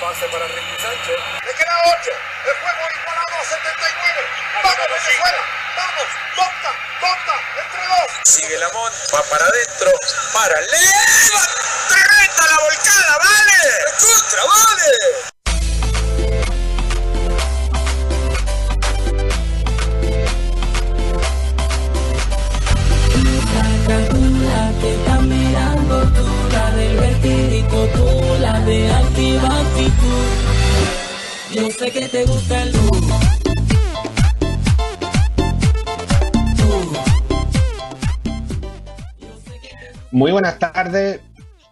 Pase para Ricky Sánchez. Le queda 8. El juego igualado a 79. ¡Vamos, Venezuela! ¡Vamos! ¡Tonta! ¡Tonta! ¡Entre dos! Sigue Lamont, va para adentro. Para Leva. ¡Tremenda la volcada! ¡Vale! ¡Contra, vale! Sé te gusta el. Muy buenas tardes.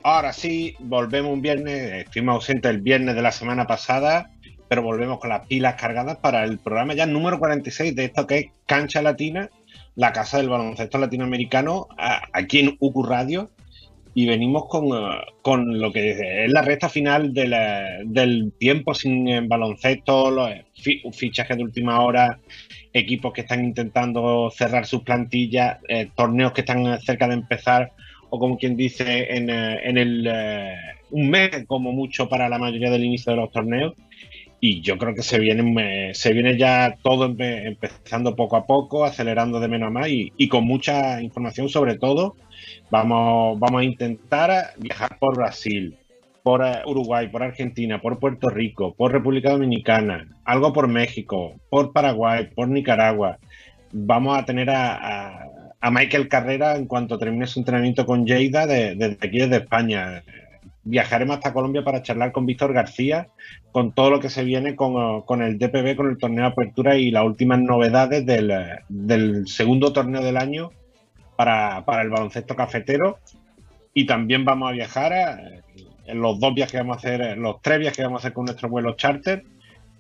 Ahora sí, volvemos un viernes. Estuvimos ausentes el viernes de la semana pasada, pero volvemos con las pilas cargadas para el programa ya número 46 de esto que es Cancha Latina, la casa del baloncesto latinoamericano, aquí en UQ Radio. Y venimos con, eh, con lo que es la recta final de del tiempo sin eh, baloncesto, los fi- fichajes de última hora, equipos que están intentando cerrar sus plantillas, eh, torneos que están cerca de empezar, o como quien dice, en, eh, en el eh, un mes como mucho para la mayoría del inicio de los torneos. Y yo creo que se viene, eh, se viene ya todo empe- empezando poco a poco, acelerando de menos a más y, y con mucha información sobre todo. Vamos, vamos a intentar viajar por Brasil, por eh, Uruguay, por Argentina, por Puerto Rico, por República Dominicana, algo por México, por Paraguay, por Nicaragua. Vamos a tener a, a- Michael Carrera en cuanto termine su entrenamiento con Lleida de- desde aquí desde España. Viajaremos hasta Colombia para charlar con Víctor García con todo lo que se viene con, eh, con el DPB, con el torneo de apertura y las últimas novedades del, del segundo torneo del año para, para el baloncesto cafetero. Y también vamos a viajar eh, en los dos viajes que vamos a hacer, los tres viajes que vamos a hacer con nuestro vuelo charter.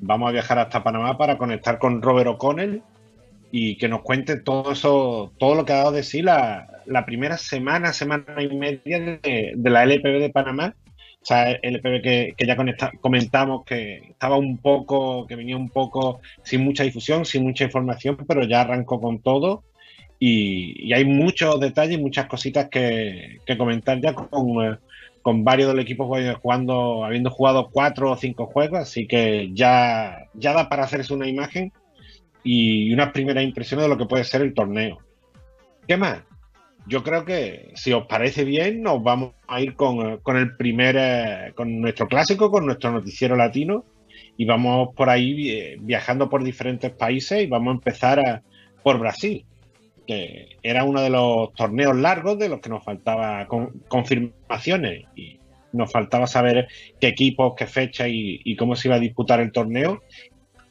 Vamos a viajar hasta Panamá para conectar con Robert O'Connell y que nos cuente todo eso, todo lo que ha dado de sí la, la primera semana, semana y media de, de la LPB de Panamá. O sea, LPB que, que ya conecta- comentamos que estaba un poco, que venía un poco sin mucha difusión, sin mucha información, pero ya arrancó con todo. Y, hay muchos detalles, muchas cositas que, comentar ya con, eh, con varios del equipo jugando, habiendo jugado cuatro o cinco juegos, así que ya, da para hacerse una imagen y unas primeras impresiones de lo que puede ser el torneo. ¿Qué más? Yo creo que si os parece bien, nos vamos a ir con, eh, con el primer, eh, con nuestro clásico, con nuestro noticiero latino, y vamos por ahí viajando por diferentes países y vamos a empezar a- por Brasil, era uno de los torneos largos de los que nos faltaba con- confirmaciones y nos faltaba saber qué equipos, qué fecha y, cómo se iba a disputar el torneo.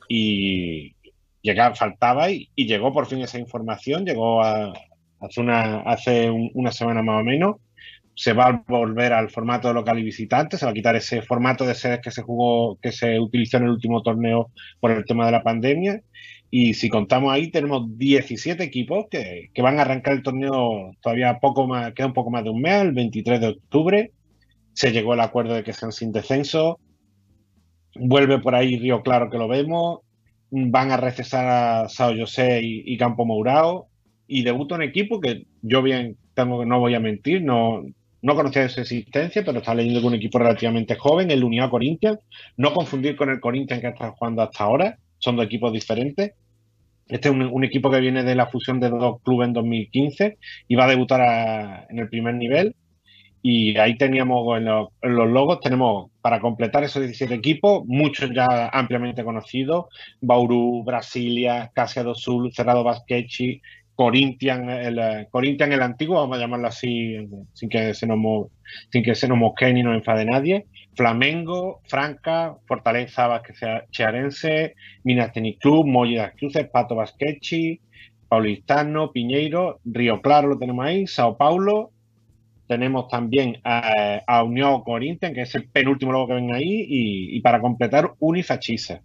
Y llegaba, faltaba y, llegó por fin esa información, llegó a- hace, una, hace un- una semana más o menos. Se va a volver al formato de local y visitante, se va a quitar ese formato de sedes que se jugó, que se utilizó en el último torneo por el tema de la pandemia. Y si contamos ahí, tenemos 17 equipos que, que van a arrancar el torneo todavía poco más, queda un poco más de un mes, el 23 de octubre. Se llegó al acuerdo de que sean sin descenso. Vuelve por ahí Río Claro que lo vemos. Van a recesar a Sao José y, Campo Mourao. Y debuta un equipo que yo bien tengo que no voy a mentir, no, no conocía su existencia, pero está leyendo que un equipo relativamente joven, el Unión Corinthians. No confundir con el Corinthians que está jugando hasta ahora, son dos equipos diferentes. Este es un, equipo que viene de la fusión de dos clubes en 2015 y va a debutar en el primer nivel. Y ahí teníamos en los, logos, tenemos para completar esos 17 equipos, muchos ya ampliamente conocidos: Bauru, Brasilia, Casia do Sul, Cerrado Basquechi, Corinthians, el, eh, el antiguo, vamos a llamarlo así, eh, sin que se nos, sin que se nos mosquee ni nos enfade nadie. Flamengo, Franca, Fortaleza Chearense, Minas Tenis Club, Molle das Cruces, Pato Basquechi, Paulistano, Piñeiro, Río Claro lo tenemos ahí, Sao Paulo. Tenemos también a, a Unión Corinthians, que es el penúltimo logo que ven ahí, y, para completar, Unifachisa.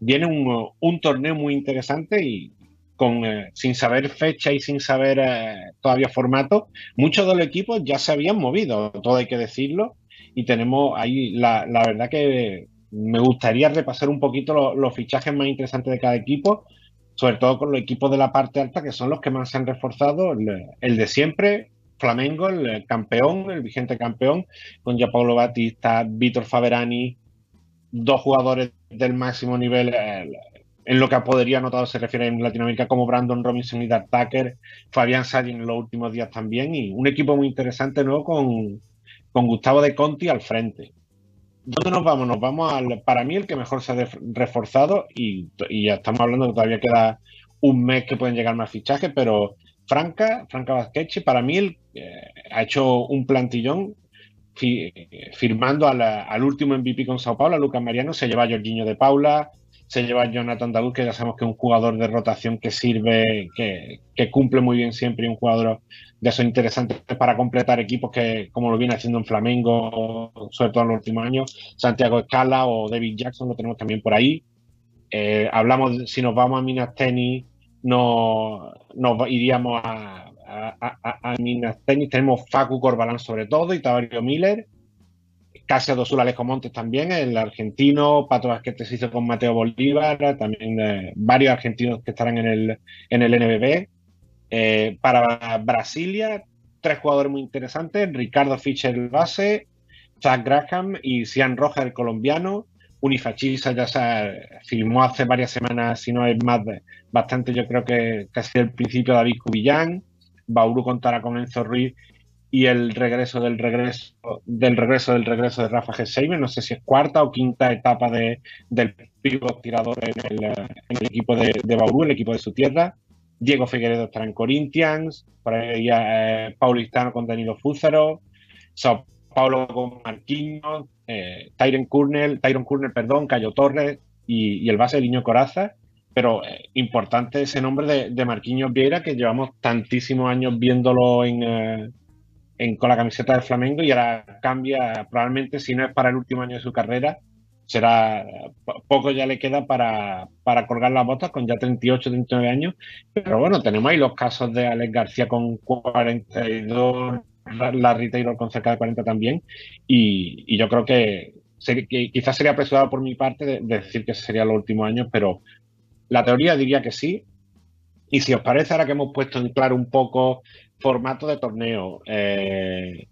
Viene un, un torneo muy interesante y con, eh, sin saber fecha y sin saber eh, todavía formato, muchos de los equipos ya se habían movido, todo hay que decirlo, y tenemos ahí, la, verdad que me gustaría repasar un poquito lo- los fichajes más interesantes de cada equipo, sobre todo con los equipos de la parte alta, que son los que más se han reforzado, el, de siempre, Flamengo, el campeón, el vigente campeón, con Gianpaolo Batista, Víctor Faberani, dos jugadores del máximo nivel en lo que a podería anotado se refiere en Latinoamérica, como Brandon Robinson y Dark Tucker, Fabián Sadin en los últimos días también, y un equipo muy interesante nuevo con, con Gustavo de Conti al frente. ¿Dónde nos vamos? Nos vamos al, para mí, el que mejor se ha reforzado, y, ya estamos hablando que todavía queda un mes que pueden llegar más fichajes, pero Franca, Franca Vázquez, para mí eh, ha hecho un plantillón firmando al, último MVP con Sao Paulo, Lucas Mariano, se lleva a Jorginho de Paula, se lleva Jonathan David, que ya sabemos que es un jugador de rotación que sirve, que, cumple muy bien siempre y un jugador de esos interesantes para completar equipos que, como lo viene haciendo en Flamengo, sobre todo en los últimos años, Santiago Escala o David Jackson lo tenemos también por ahí. Eh, hablamos, si nos vamos a Minas Tenis, nos, nos iríamos a, Minas Tenis, tenemos Facu Corbalán sobre todo y Tavario Miller Casi Dosula Alejo Montes también, el argentino, Pato Vázquez se hizo con Mateo Bolívar, también eh, varios argentinos que estarán en el, en el NBB. Eh, para Brasilia, tres jugadores muy interesantes, Ricardo Fischer el base, Zach Graham y Cian Rojas el colombiano. Unifachisa ya se filmó hace varias semanas, si no es más, bastante, yo creo que casi el principio David Cubillán. Bauru contará con Enzo Ruiz y el regreso del regreso del regreso del regreso de Rafa Gesseimer, no sé si es cuarta o quinta etapa de, del pívot tirador en el, equipo de, de Bauru, el equipo de su tierra. Diego Figueredo estará en Corinthians, por ahí eh, Paulistano con Danilo Fúzaro, Sao Paulo con Marquinhos, eh, Tyron Kurnel, Tyron Kurnel, perdón, Cayo Torres y, el base Niño Coraza. Pero eh, importante ese nombre de, de Marquinhos Vieira, que llevamos tantísimos años viéndolo en, eh, con la camiseta de Flamengo y ahora cambia, probablemente si no es para el último año de su carrera, será poco ya le queda para, para colgar las botas con ya 38, 39 años. Pero bueno, tenemos ahí los casos de Alex García con 42, Larry Taylor con cerca de 40 también. Y, yo creo que, quizás sería apresurado por mi parte de, decir que sería los últimos años, pero la teoría diría que sí. Y si os parece, ahora que hemos puesto en claro un poco formato de torneo, eh,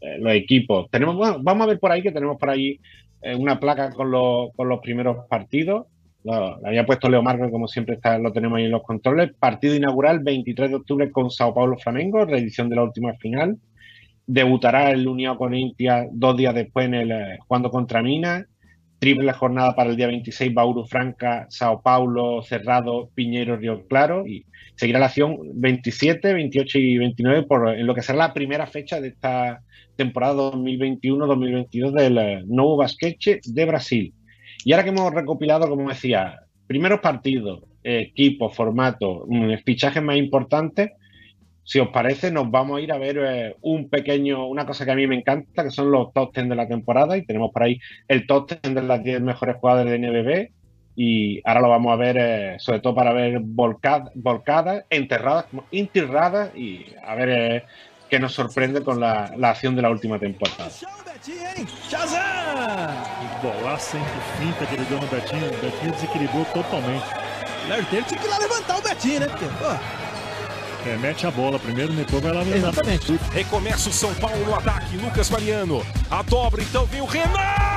eh, los equipos. Tenemos, vamos a ver por ahí que tenemos por ahí eh, una placa con los, con los primeros partidos. Lo, había puesto Leo Marco, como siempre está, lo tenemos ahí en los controles. Partido inaugural 23 de octubre con Sao Paulo Flamengo, reedición de la última final. Debutará el Unión con Intia dos días después en el jugando contra Minas. Triple jornada para el día 26, Bauru Franca, Sao Paulo, Cerrado, Piñero, Río Claro. Y seguirá la acción 27, 28 y 29 por, en lo que será la primera fecha de esta temporada 2021-2022 del eh, Novo Basquete de Brasil. Y ahora que hemos recopilado, como decía, primeros partidos, equipo, formato, fichajes más importantes, si os parece, nos vamos a ir a ver eh, un pequeño, una cosa que a mí me encanta, que son los top 10 de la temporada, y tenemos por ahí el top 10 de las 10 mejores jugadoras de NBB, y ahora lo vamos a ver, eh, sobre todo para ver volcadas, volcadas enterradas, enterradas, y a ver eh, qué nos sorprende con la, la, acción de la última temporada. Bolaça entre finta que ele deu no Betinho, o Betinho desequilibrou totalmente. O Taylor tinha que ir lá levantar o Betinho, né? Porque, pô. É, mete a bola primeiro, depois vai lá levantar. Exatamente. Recomeça o São Paulo no ataque, Lucas Mariano. A dobra, então vem o Renan!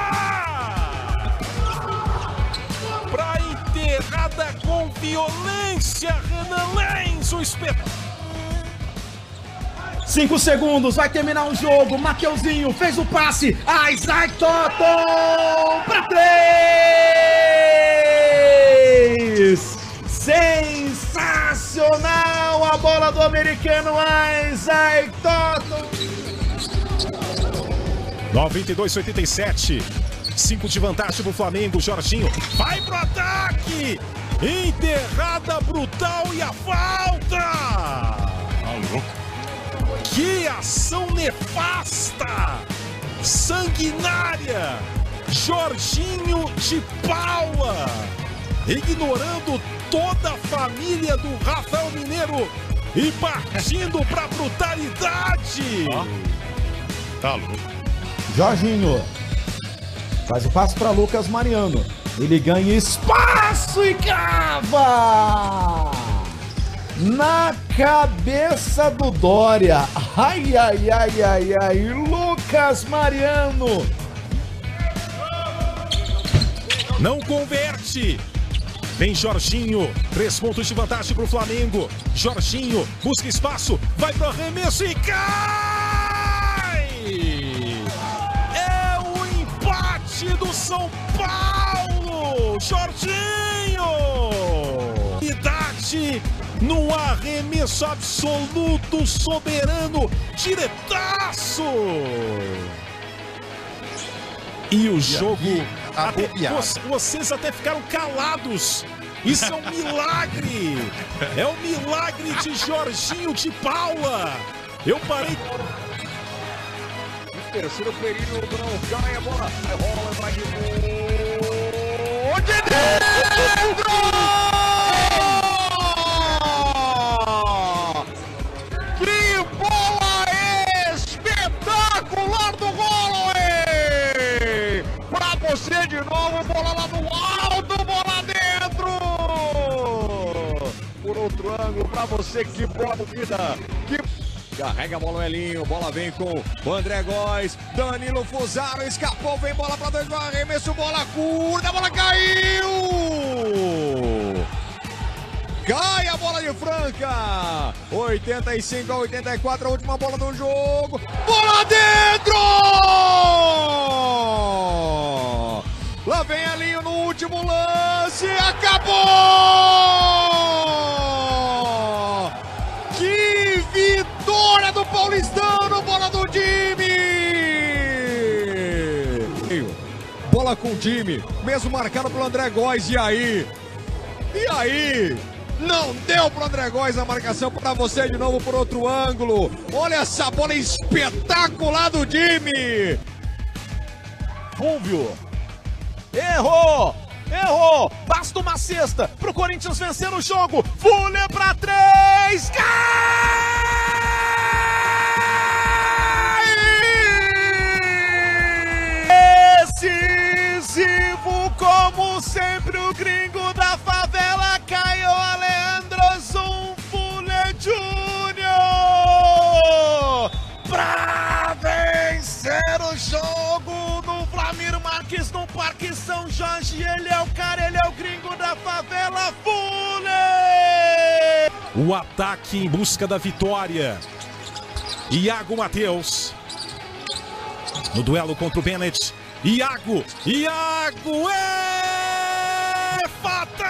enterrada com violência. Renan Lenz, o espetáculo. Cinco segundos, vai terminar o jogo. Mateuzinho fez o passe. Isaac Toton para três. Sensacional a bola do americano Isaac Toton. 92-87. 5 de vantagem pro Flamengo. Jorginho vai pro ataque. Enterrada brutal e a falta. Alô. Que ação nefasta. Sanguinária. Jorginho de Paula. Ignorando toda a família do Rafael Mineiro e partindo pra brutalidade. Tá louco. Jorginho Faz o passo para Lucas Mariano. Ele ganha espaço e cava! Na cabeça do Dória. Ai, ai, ai, ai, ai. Lucas Mariano. Não converte. Vem Jorginho, três pontos de vantagem para o Flamengo. Jorginho busca espaço, vai pro arremesso e cai! É o empate do São Paulo! Jorginho! Idade no arremesso absoluto, soberano, diretaço! E o jogo. Até, arrepiado. vo- vocês até ficaram calados. Isso é um milagre! É o milagre de Jorginho de Paula! Eu parei. Terceiro período, não cai a bola. A bola vai de Que Pra você de novo, bola lá no alto, bola dentro! Por outro ângulo, pra você, que bola bonita! Que Carrega a bola o Elinho, bola vem com o André Góes, Danilo Fusaro, escapou, vem bola pra dois, arremesso, bola curta, a bola caiu! Cai a bola de Franca! 85 a 84, a última bola do jogo. Bola dentro! Lá vem Elinho no último lance, acabou! Que vitória do Paulistano, bola do time! Bola com o time, mesmo marcado pelo André Góes, e aí? E aí? Não deu pro André Góes a marcação para você de novo por outro ângulo. Olha essa bola espetacular do time. Fúvio. Errou! Errou! Basta uma cesta pro Corinthians vencer o jogo. Fuller pra três! Cai! Decisivo como sempre o gringo da favela Parque São Jorge. Ele é o cara, ele é o gringo da favela Fuller! O ataque em busca da vitória. Iago Matheus. No duelo contra o Bennett. Iago! Iago é fatal!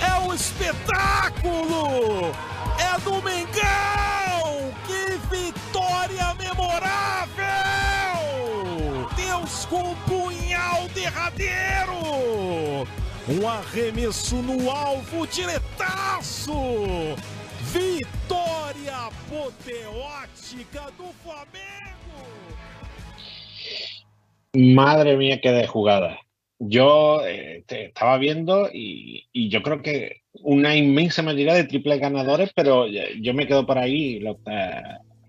É um espetáculo! É do Mengão! Com o punhal derradeiro! Um arremesso no alvo diretaço! Vitória apoteótica do Flamengo! Madre mía, qué de jugada. Yo eh, te estaba viendo y, y yo creo que una inmensa mayoría de triples ganadores, pero yo yo me quedo por ahí lo- eh,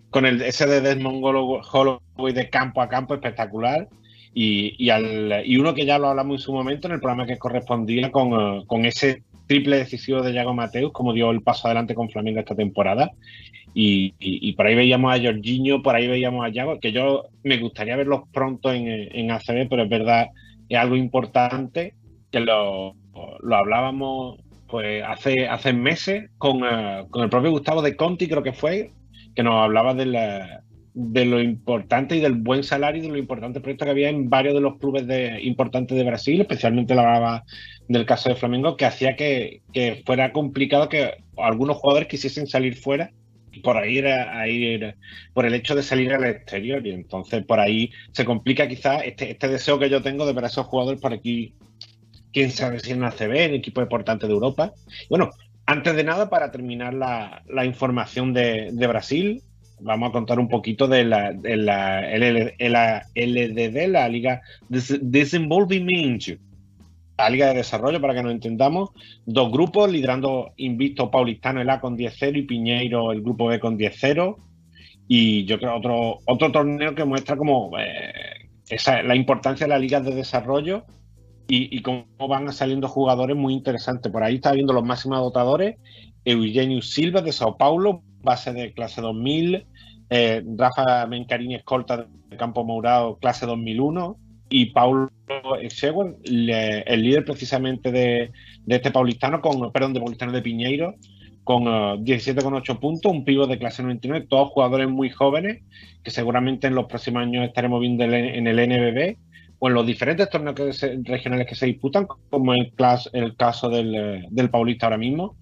con el ese de Desmond Hollow- Holloway de campo a campo espectacular. Y, al, y uno que ya lo hablamos en su momento en el programa que correspondía con, eh, con ese triple decisivo de Yago Mateus, como dio el paso adelante con Flamengo esta temporada. Y, y- por ahí veíamos a Jorginho, por ahí veíamos a Yago, que yo me gustaría verlos pronto en, en ACB, pero es verdad, es algo importante que lo, lo hablábamos pues hace, hace meses con, eh, con el propio Gustavo de Conti, creo que fue, que nos hablaba de, la- de lo importante y del buen salario y de lo importante proyecto que había en varios de los clubes de, importantes de Brasil, especialmente hablaba del caso de Flamengo, que hacía que, fuera complicado que algunos jugadores quisiesen salir fuera por era a ir por el hecho de salir al exterior y entonces por ahí se complica quizás este, este deseo que yo tengo de ver a esos jugadores por aquí quién sabe si en ACB, en equipo importante de Europa. Bueno, antes de nada, para terminar la, información de Brasil, vamos a contar un poquito de la, de la, LDD, la Liga la Liga de Desarrollo, para que nos entendamos. Dos grupos, liderando Invicto Paulistano el A con 10-0 y Piñeiro el grupo B con 10-0. Y yo creo otro, otro torneo que muestra como eh, esa, la importancia de las ligas de desarrollo y, y cómo van saliendo jugadores muy interesantes. Por ahí está viendo los máximos dotadores. Eugenio Silva de Sao Paulo, base de clase 2000. eh, Rafa Mencarini, escolta de Campo Mourado, clase 2001. y Paulo Seguin, el líder precisamente de, este paulistano, con, perdón, de paulistano de Piñeiro, con 17,8 puntos, un pivo de clase 99, todos jugadores muy jóvenes, que seguramente en los próximos años estaremos viendo en el NBB o en los diferentes torneos regionales que se disputan, como el, el caso del, del Paulista ahora mismo.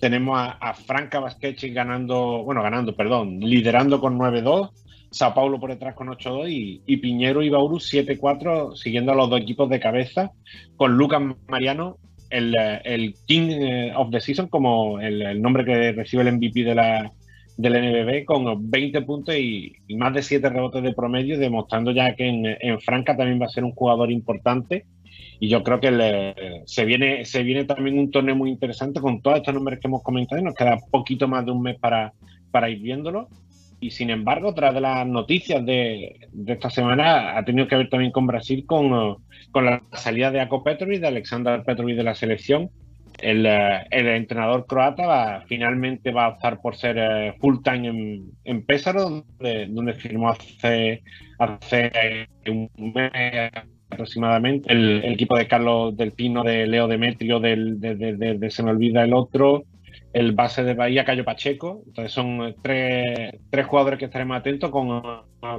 Tenemos a, Franca Vasquechi ganando, bueno, ganando, perdón, liderando con 9-2, Sao Paulo por detrás con 8-2 y, Piñero y Bauru 7-4, siguiendo a los dos equipos de cabeza, con Lucas Mariano, el, el King eh, of the Season, como el, nombre que recibe el MVP de la, del NBB, con 20 puntos y, más de 7 rebotes de promedio, demostrando ya que en, en Franca también va a ser un jugador importante y yo creo que se, viene, se viene también un torneo muy interesante con todos estos números que hemos comentado y nos queda poquito más de un mes para, para ir viéndolo. Y sin embargo, tras de las noticias de, esta semana, ha tenido que ver también con Brasil, con, con la salida de Ako Petrovic, de Alexander Petrovic de la selección. El, el entrenador croata finalmente va a optar por ser eh, full time en, en Pésaro, donde, donde firmó hace, hace un mes aproximadamente. El, equipo de Carlos del Pino, de Leo Demetrio, del, de, Se me olvida el otro, el base de Bahía, Cayo Pacheco. Entonces son tres, tres jugadores que estaremos atentos con,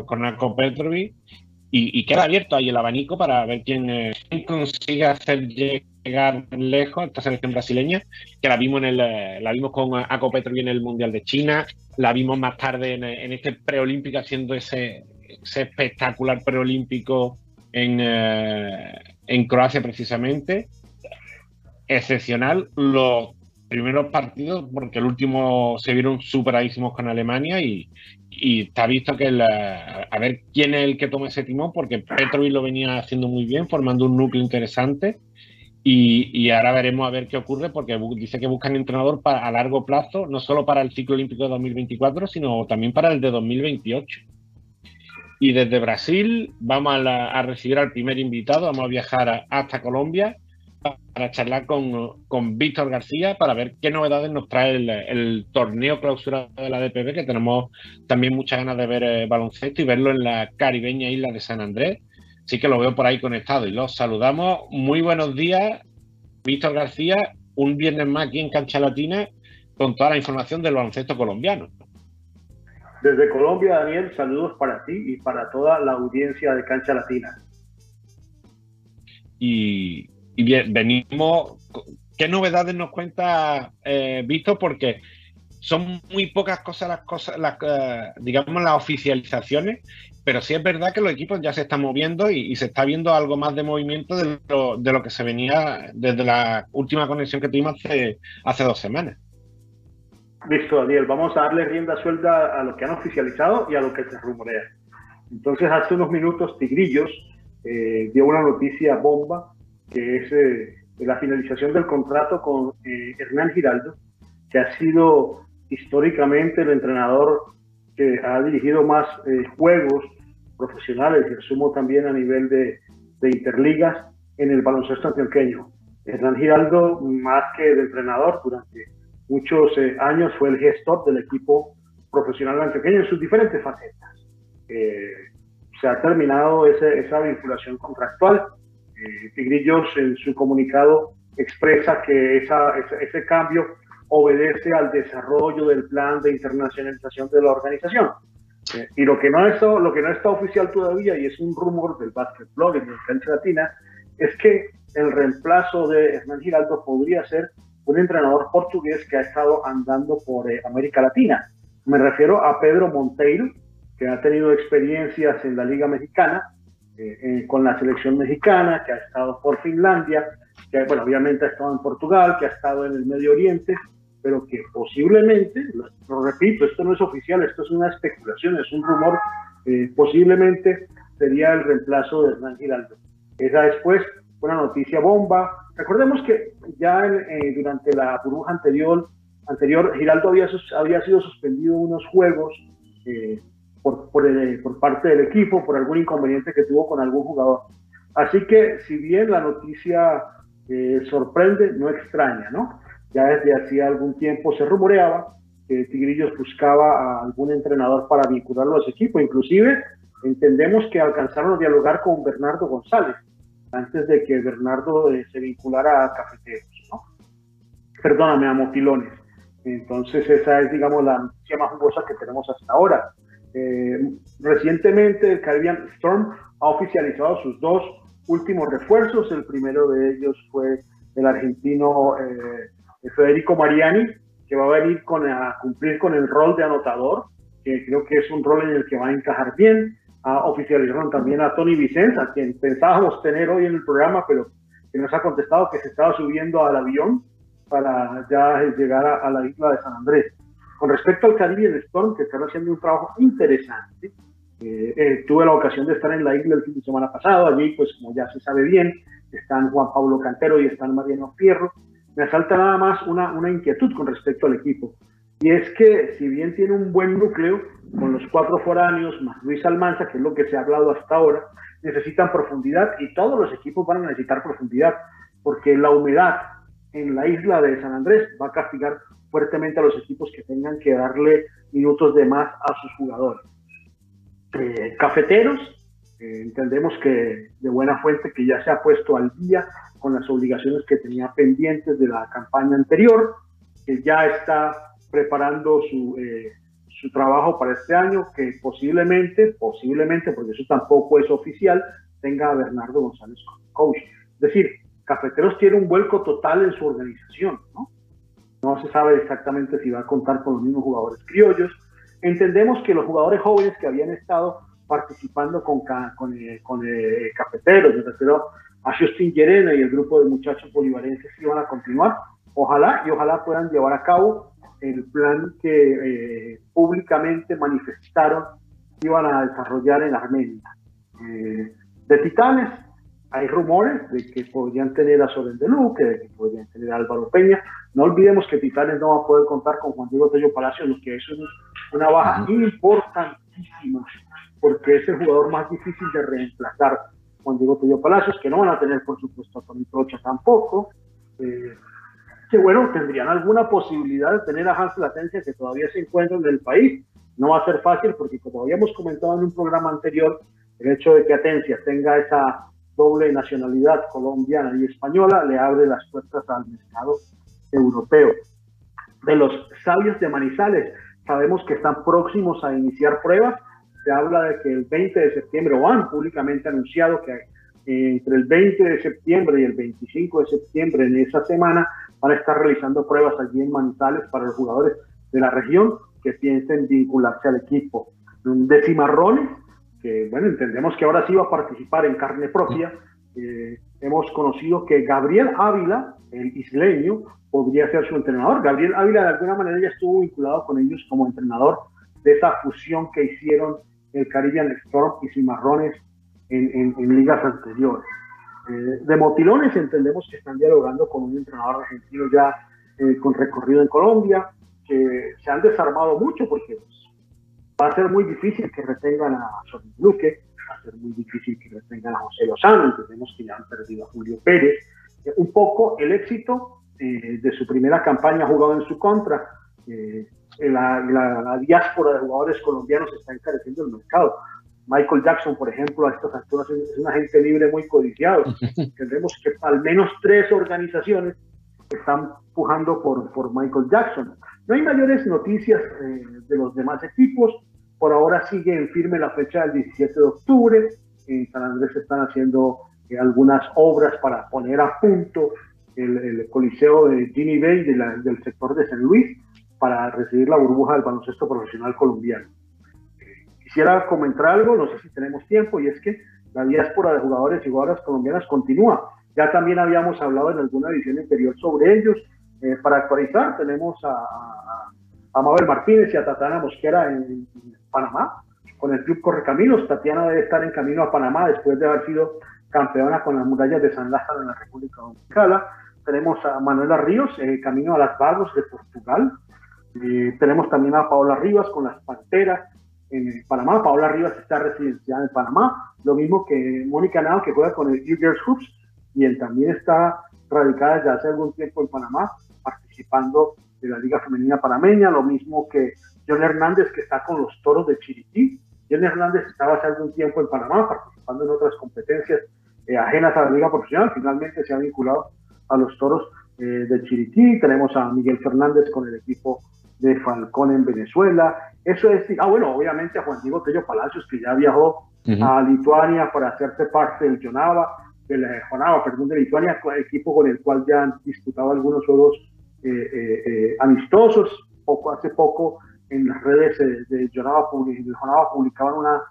con Narco Petrovic. Y, queda abierto ahí el abanico para ver quién, eh, consigue hacer llegar lejos esta selección brasileña, que la vimos en el, eh, la vimos con Aco Petrovic en el Mundial de China, la vimos más tarde en, en este preolímpico haciendo ese, ese espectacular preolímpico eh, en, Croacia precisamente. Excepcional los primeros partidos, porque el último se vieron superadísimos con Alemania y, está visto que a ver quién es el que toma ese timón, porque Petrovic lo venía haciendo muy bien, formando un núcleo interesante. Y, ahora veremos a ver qué ocurre, porque dice que buscan entrenador para, a largo plazo, no solo para el ciclo olímpico de 2024, sino también para el de 2028. Y desde Brasil vamos a, recibir al primer invitado, vamos a viajar hasta Colombia para charlar con, con Víctor García para ver qué novedades nos trae el, torneo clausura de la DPB, que tenemos también muchas ganas de ver eh, baloncesto y verlo en la caribeña isla de San Andrés. Así que lo veo por ahí conectado y los saludamos. Muy buenos días, Víctor García, un viernes más aquí en Cancha Latina con toda la información del baloncesto colombiano. Desde Colombia, Daniel, saludos para ti y para toda la audiencia de Cancha Latina. Y, bien, venimos. ¿Qué novedades nos cuenta eh? Porque son muy pocas cosas las cosas, las, eh, digamos, las oficializaciones, pero sí es verdad que los equipos ya se están moviendo y, se está viendo algo más de movimiento de lo, de lo, que se venía desde la última conexión que tuvimos hace dos semanas. Listo, Daniel, vamos a darle rienda suelta a lo que han oficializado y a lo que se rumorea. Entonces, hace unos minutos, Tigrillos eh, dio una noticia bomba, que es eh, la finalización del contrato con eh, Hernán Giraldo, que ha sido históricamente el entrenador que ha dirigido más juegos profesionales, y asumo también a nivel de, de interligas en el baloncesto antioqueño. Hernán Giraldo, más que el entrenador durante muchos eh, años fue el gestor del equipo profesional antioqueño en sus diferentes facetas. Eh, se ha terminado esa vinculación contractual. Eh, Tigrillos en su comunicado expresa que ese cambio obedece al desarrollo del plan de internacionalización de la organización. y lo que, no está, lo que no está oficial todavía, y es un rumor del Basket Blog en la cancha latina, es que el reemplazo de Hernán Giraldo podría ser un entrenador portugués que ha estado andando por eh, América Latina. Me refiero a Pedro Monteiro, que ha tenido experiencias en la Liga Mexicana, eh, eh, con la selección mexicana, que ha estado por Finlandia, que bueno, obviamente ha estado en Portugal, que ha estado en el Medio Oriente, pero que posiblemente, lo, repito, esto no es oficial, esto es una especulación, es un rumor, posiblemente sería el reemplazo de Hernán Giraldo. Esa después una noticia bomba. Recordemos que ya eh, durante la burbuja anterior, anterior Giraldo había, había sido suspendido unos juegos eh, por, por, parte del equipo por algún inconveniente que tuvo con algún jugador. Así que si bien la noticia eh, sorprende, no extraña, ¿no? Ya desde hacía algún tiempo se rumoreaba que Tigrillos buscaba a algún entrenador para vincularlo a su equipo, inclusive entendemos que alcanzaron a dialogar con Bernardo González antes de que Bernardo eh, se vinculara a Cafeteros, ¿no? Perdóname, a Motilones. Entonces esa es, digamos, la noticia más jugosa que tenemos hasta ahora. Eh, recientemente el Caribbean Storm ha oficializado sus dos últimos refuerzos. El primero de ellos fue el argentino eh, Federico Mariani, que va a venir con, a cumplir con el rol de anotador, que creo que es un rol en el que va a encajar bien. Ah, oficializaron también a Tony Vicenza, a quien pensábamos tener hoy en el programa, pero que nos ha contestado que se estaba subiendo al avión para ya llegar a, la isla de San Andrés. Con respecto al Caribbean Storm, que están haciendo un trabajo interesante, eh, eh, tuve la ocasión de estar en la isla el fin de semana pasado, allí pues como ya se sabe bien, están Juan Pablo Cantero y están Mariano Fierro. Me asalta nada más una, una inquietud con respecto al equipo. Y es que si bien tiene un buen núcleo, con los cuatro foráneos más Luis Almanza, que es lo que se ha hablado hasta ahora, necesitan profundidad y todos los equipos van a necesitar profundidad, porque la humedad en la isla de San Andrés va a castigar fuertemente a los equipos que tengan que darle minutos de más a sus jugadores. Eh, cafeteros, eh, entendemos que de buena fuente que ya se ha puesto al día con las obligaciones que tenía pendientes de la campaña anterior, que ya está preparando su, eh, su trabajo para este año, que posiblemente, posiblemente, porque eso tampoco es oficial, tenga a Bernardo González coach. Es decir, Cafeteros tiene un vuelco total en su organización, ¿no? No se sabe exactamente si va a contar con los mismos jugadores criollos. Entendemos que los jugadores jóvenes que habían estado participando con, con, eh, con eh, Cafeteros, me refiero a Justin Llerena y el grupo de muchachos bolivarenses iban a continuar, ojalá y ojalá puedan llevar a cabo el plan que eh, públicamente manifestaron que iban a desarrollar en Armenia. Eh, de Titanes, hay rumores de que podrían tener a Soren de Luque, de que podrían tener a Álvaro Peña. No olvidemos que Titanes no va a poder contar con Juan Diego Tello Palacios, lo que es una baja importantísima, porque es el jugador más difícil de reemplazar. Juan Diego Tello Palacios, que no van a tener, por supuesto, a Tony Trocha tampoco. Eh, que bueno, tendrían alguna posibilidad de tener a Hans Latencia que todavía se encuentra en el país. No va a ser fácil porque como habíamos comentado en un programa anterior, el hecho de que Atencia tenga esa doble nacionalidad colombiana y española le abre las puertas al mercado europeo. De los sabios de Manizales, sabemos que están próximos a iniciar pruebas. Se habla de que el 20 de septiembre, o han públicamente anunciado que entre el 20 de septiembre y el 25 de septiembre, en esa semana, van a estar realizando pruebas allí en Manizales para los jugadores de la región que piensen vincularse al equipo. De Cimarrones, que bueno, entendemos que ahora sí va a participar en carne propia. Eh, hemos conocido que Gabriel Ávila, el isleño, podría ser su entrenador. Gabriel Ávila de alguna manera ya estuvo vinculado con ellos como entrenador de esa fusión que hicieron el Caribbean Storm y Cimarrones en, en ligas anteriores. Eh, de motilones entendemos que están dialogando con un entrenador argentino ya eh, con recorrido en Colombia, que se han desarmado mucho porque pues, va a ser muy difícil que retengan a Sorin Luque, va a ser muy difícil que retengan a José Lozano, entendemos que ya han perdido a Julio Pérez. Eh, un poco el éxito de su primera campaña jugado en su contra. La, la, la, diáspora de jugadores colombianos está encareciendo el mercado. Michael Jackson, por ejemplo, a estas alturas es un agente libre muy codiciado. Tendremos que al menos tres organizaciones están pujando por, por Michael Jackson. No hay mayores noticias eh, de los demás equipos. Por ahora sigue en firme la fecha del 17 de octubre. En San Andrés se están haciendo eh, algunas obras para poner a punto el, coliseo de Ginny Bay del sector de San Luis para recibir la burbuja del baloncesto profesional colombiano quisiera comentar algo, no sé si tenemos tiempo, y es que la diáspora de jugadores y jugadoras colombianas continúa. Ya también habíamos hablado en alguna edición anterior sobre ellos. Eh, para actualizar, tenemos a, a, Mabel Martínez y a Tatiana Mosquera en, Panamá, con el Club Correcaminos. Tatiana debe estar en camino a Panamá después de haber sido campeona con las murallas de San Lázaro en la República Dominicana. Tenemos a Manuela Ríos, eh, camino a las Vagos de Portugal. Eh, tenemos también a Paola Rivas con las Panteras en Panamá. Paola Rivas está residenciada en Panamá, lo mismo que Mónica Nao, que juega con el New Girls Hoops, y él también está radicada desde hace algún tiempo en Panamá, participando de la Liga Femenina Panameña, lo mismo que John Hernández, que está con los Toros de Chiriquí, Jenny Hernández estaba hace algún tiempo en Panamá participando en otras competencias eh, ajenas a la liga profesional, finalmente se ha vinculado a los toros eh, de Chiriquí, tenemos a Miguel Fernández con el equipo de Falcón en Venezuela, eso es, ah bueno, obviamente a Juan Diego Tello Palacios que ya viajó a Lituania para hacerse parte del Jonava, de la Jonava, perdón, de Lituania, equipo con el cual ya han disputado algunos juegos eh, amistosos, poco hace poco en las redes de Jonava, publicaban una,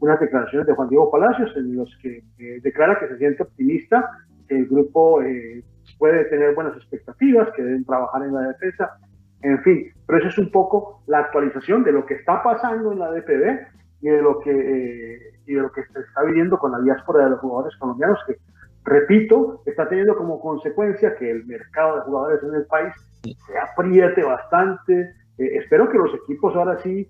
unas declaraciones de Juan Diego Palacios en los que declara que se siente optimista, que el grupo eh, puede tener buenas expectativas, que deben trabajar en la defensa, en fin, pero eso es un poco la actualización de lo que está pasando en la DPB y de lo que, eh, y de lo que se está viviendo con la diáspora de los jugadores colombianos, que, repito, está teniendo como consecuencia que el mercado de jugadores en el país se apriete bastante. Eh, espero que los equipos ahora sí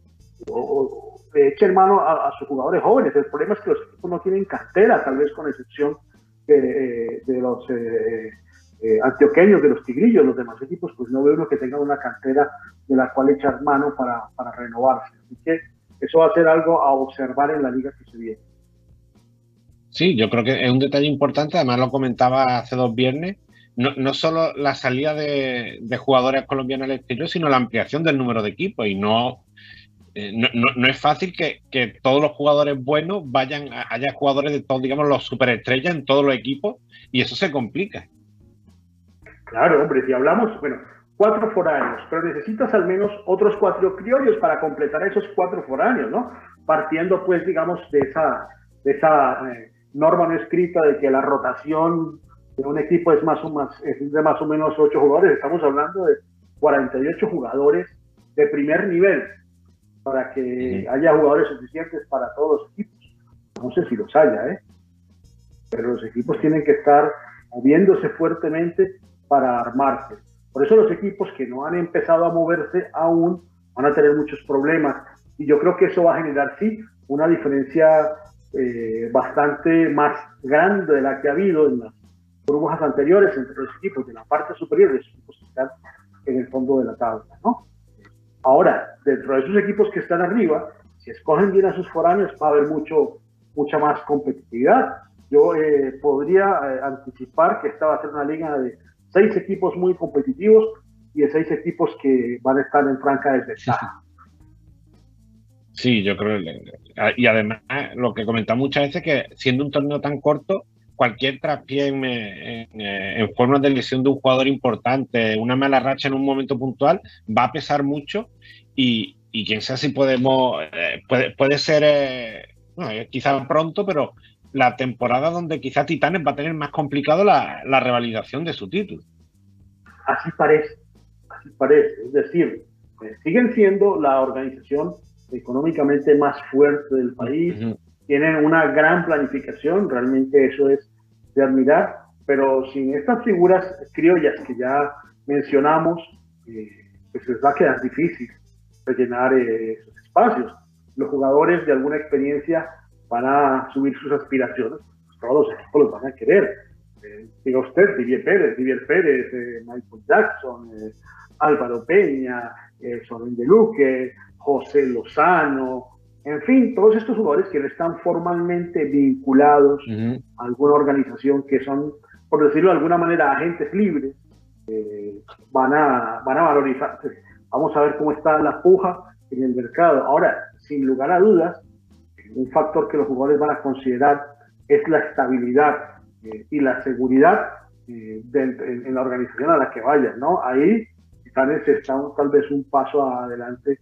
echen mano a, sus jugadores jóvenes. El problema es que los equipos no tienen cantera, tal vez con excepción de, de los eh, eh, antioqueños, de los tigrillos, los demás equipos, pues no veo uno que tenga una cantera de la cual echar mano para, renovarse. Así que eso va a ser algo a observar en la liga que se viene. Sí, yo creo que es un detalle importante, además lo comentaba hace dos viernes, no, no solo la salida de, jugadores colombianos al exterior, sino la ampliación del número de equipos y no eh, no, no, es fácil que, que, todos los jugadores buenos vayan, a, haya jugadores de todos, digamos, los superestrellas en todos los equipos y eso se complica. Claro, hombre, si hablamos, bueno, cuatro foráneos, pero necesitas al menos otros cuatro criollos para completar esos cuatro foráneos, ¿no? Partiendo, pues, digamos, de esa, de esa eh, norma no escrita de que la rotación de un equipo es, más o más, es de más o menos ocho jugadores. Estamos hablando de 48 jugadores de primer nivel para que haya jugadores suficientes para todos los equipos. No sé si los haya, ¿eh? pero los equipos tienen que estar moviéndose fuertemente para armarse. Por eso los equipos que no han empezado a moverse aún van a tener muchos problemas. Y yo creo que eso va a generar, sí, una diferencia eh, bastante más grande de la que ha habido en las burbujas anteriores entre los equipos de la parte superior y los equipos que están en el fondo de la tabla, ¿no? Ahora, dentro de esos equipos que están arriba, si escogen bien a sus foráneos, va a haber mucho, mucha más competitividad. Yo eh, podría eh, anticipar que esta va a ser una liga de seis equipos muy competitivos y de seis equipos que van a estar en franca desventaja. Sí, yo creo. Y además, lo que comentado muchas veces, que siendo un torneo tan corto, cualquier traspié en, en, forma de lesión de un jugador importante, una mala racha en un momento puntual, va a pesar mucho y, y quién sabe si podemos, eh, puede, puede, ser, eh, bueno, quizás pronto, pero la temporada donde quizá Titanes va a tener más complicado la, la revalidación de su título. Así parece, así parece. Es decir, eh, siguen siendo la organización económicamente más fuerte del país, uh -huh tienen una gran planificación, realmente eso es de admirar, pero sin estas figuras criollas que ya mencionamos, eh, pues les va a quedar difícil rellenar eh, esos espacios. Los jugadores de alguna experiencia van a subir sus aspiraciones, pues todos los equipos los van a querer. Eh, diga usted, Didier Pérez, Didier Pérez, eh, Michael Jackson, eh, Álvaro Peña, eh, Soren de Luque, José Lozano, en fin, todos estos jugadores que no están formalmente vinculados uh -huh. a alguna organización, que son, por decirlo de alguna manera, agentes libres, eh, van, a, van a valorizarse. Vamos a ver cómo está la puja en el mercado. Ahora, sin lugar a dudas, un factor que los jugadores van a considerar es la estabilidad eh, y la seguridad eh, de, en, en, la organización a la que vayan, ¿no? Ahí Titanes está tal vez un paso adelante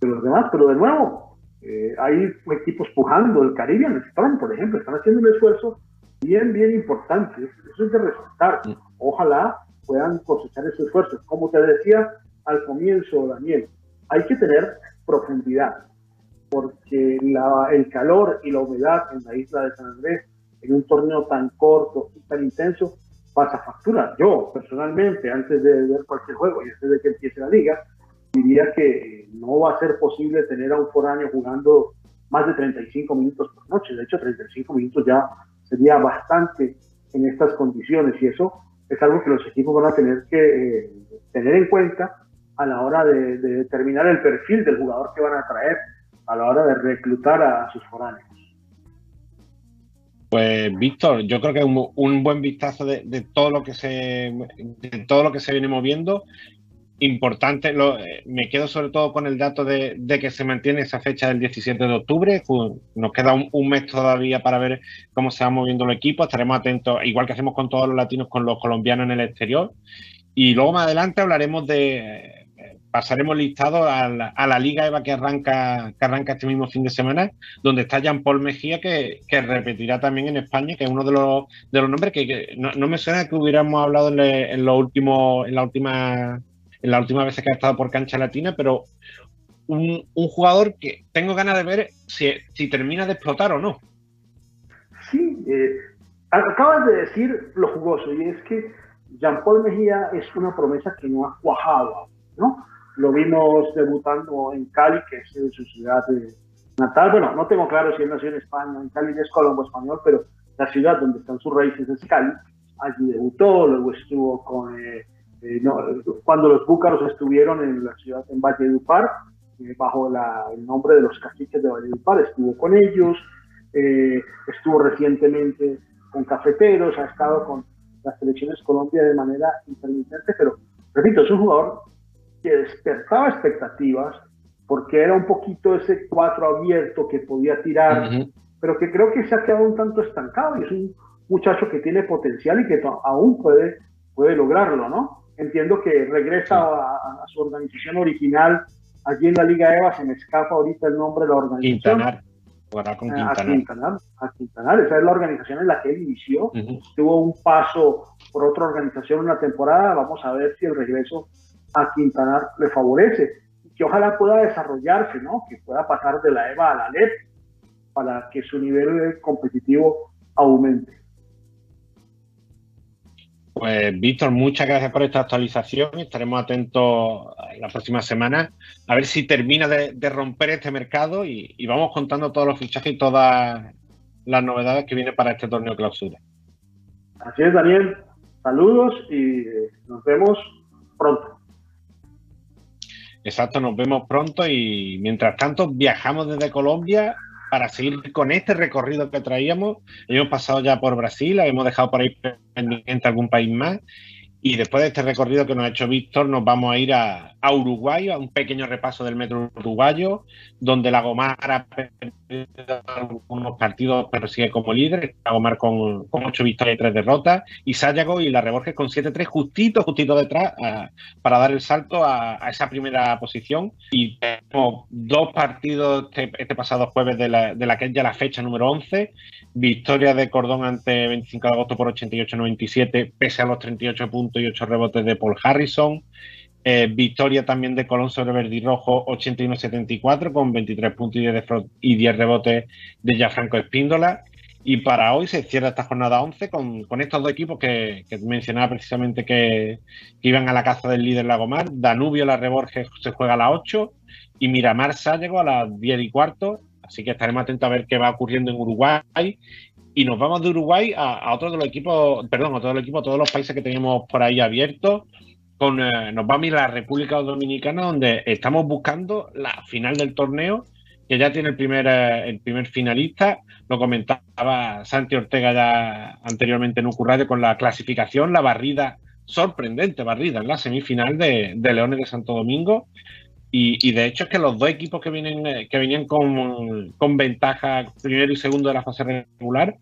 de los demás, pero de nuevo, eh, hay equipos pujando, el Caribbean Storm, por ejemplo, están haciendo un esfuerzo bien, bien importante. Eso es de resaltar. Ojalá puedan cosechar ese esfuerzo. Como te decía al comienzo, Daniel, hay que tener profundidad, porque la, el calor y la humedad en la isla de San Andrés, en un torneo tan corto y tan intenso, pasa factura. Yo, personalmente, antes de ver cualquier juego y antes de que empiece la liga, diría que no va a ser posible tener a un foráneo jugando más de 35 minutos por noche. De hecho, 35 minutos ya sería bastante en estas condiciones y eso es algo que los equipos van a tener que eh, tener en cuenta a la hora de, de, determinar el perfil del jugador que van a traer a la hora de reclutar a, sus foráneos. Pues Víctor, yo creo que un, un buen vistazo de, todo lo que se de todo lo que se viene moviendo importante, eh, me quedo sobre todo con el dato de, de, que se mantiene esa fecha del 17 de octubre. Nos queda un, un, mes todavía para ver cómo se va moviendo el equipo. Estaremos atentos, igual que hacemos con todos los latinos, con los colombianos en el exterior. Y luego más adelante hablaremos de, pasaremos listado a la, Liga EVA que arranca, que arranca este mismo fin de semana, donde está Jean Paul Mejía, que, repetirá también en España, que es uno de los, de los nombres que, no, me suena que hubiéramos hablado en, le, en, lo último, en la última en la última vez que ha estado por cancha latina, pero un, jugador que tengo ganas de ver si, termina de explotar o no. Sí, eh, acabas de decir lo jugoso, y es que Jean-Paul Mejía es una promesa que no ha cuajado, ¿no? Lo vimos debutando en Cali, que es su ciudad natal. Bueno, no tengo claro si él nació en España, en Cali es Colombo español, pero la ciudad donde están sus raíces es Cali. Allí debutó, luego estuvo con eh, eh, no, cuando los búcaros estuvieron en la ciudad, en Valledupar, eh, bajo la, el nombre de los caciques de Valledupar, estuvo con ellos, eh, estuvo recientemente con cafeteros, ha estado con las selecciones Colombia de manera intermitente, pero repito, es un jugador que despertaba expectativas porque era un poquito ese cuatro abierto que podía tirar, uh -huh. pero que creo que se ha quedado un tanto estancado y es un muchacho que tiene potencial y que aún puede, puede lograrlo, ¿no? entiendo que regresa a, a, su organización original allí en la Liga EVA, se me escapa ahorita el nombre de la organización. Quintanar. Con Quintanar. A Quintanar, a Quintanar, esa es la organización en la que él inició. Uh -huh. Tuvo un paso por otra organización una temporada. Vamos a ver si el regreso a Quintanar le favorece. Que ojalá pueda desarrollarse, ¿no? Que pueda pasar de la EVA a la LEP para que su nivel competitivo aumente. Pues Víctor, muchas gracias por esta actualización. Estaremos atentos la próxima semana a ver si termina de, de romper este mercado y, y, vamos contando todos los fichajes y todas las novedades que vienen para este torneo clausura. Así es, Daniel. Saludos y nos vemos pronto. Exacto, nos vemos pronto y mientras tanto viajamos desde Colombia para seguir con este recorrido que traíamos. Hemos pasado ya por Brasil, hemos dejado por ahí pendiente algún país más. Y después de este recorrido que nos ha hecho Víctor, nos vamos a ir a, Uruguay, a un pequeño repaso del metro uruguayo, donde la Gomar ha perdido algunos partidos, pero sigue como líder. La Gomar con, con 8 victorias y 3 derrotas. Y Sayago y la Reborges con 7-3, justito, justito detrás, para dar el salto a, a, esa primera posición. Y tenemos dos partidos este, este pasado jueves de la, de la que es ya la fecha número 11. Victoria de Cordón ante 25 de agosto por 88-97, pese a los 38 puntos y 8 rebotes de Paul Harrison. Eh, victoria también de Colón sobre Verdirrojo 81-74 con 23 puntos y 10, y 10 rebotes de Gianfranco Espíndola. Y para hoy se cierra esta jornada 11 con, con estos dos equipos que, que mencionaba precisamente que, iban a la caza del líder Lagomar. Danubio, la Reborges se juega a las 8 y Miramar Sayago a las 10 y cuarto. Así que estaremos atentos a ver qué va ocurriendo en Uruguay. Y nos vamos de Uruguay a, a otro de los equipos, perdón, a todo el equipo, a todos los países que teníamos por ahí abiertos. Con, eh, nos vamos a ir a la República Dominicana, donde estamos buscando la final del torneo, que ya tiene el primer, eh, el primer finalista. Lo comentaba Santi Ortega ya anteriormente en Ucurradio con la clasificación, la barrida, sorprendente barrida en la semifinal de Leones de Santo Domingo. Y, de hecho es que los dos equipos que vienen eh, que venían con, ventaja primero y segundo de la fase regular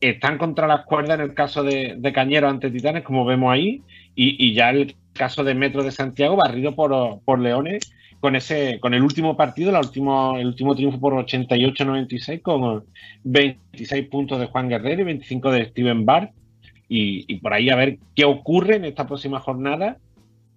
están contra las cuerdas en el caso de, Cañero ante Titanes, como vemos ahí, y, ya el caso de Metro de Santiago barrido por, por Leones con ese con el último partido, la último, el último triunfo por 88-96 con 26 puntos de Juan Guerrero y 25 de Steven Bart. Y por ahí a ver qué ocurre en esta próxima jornada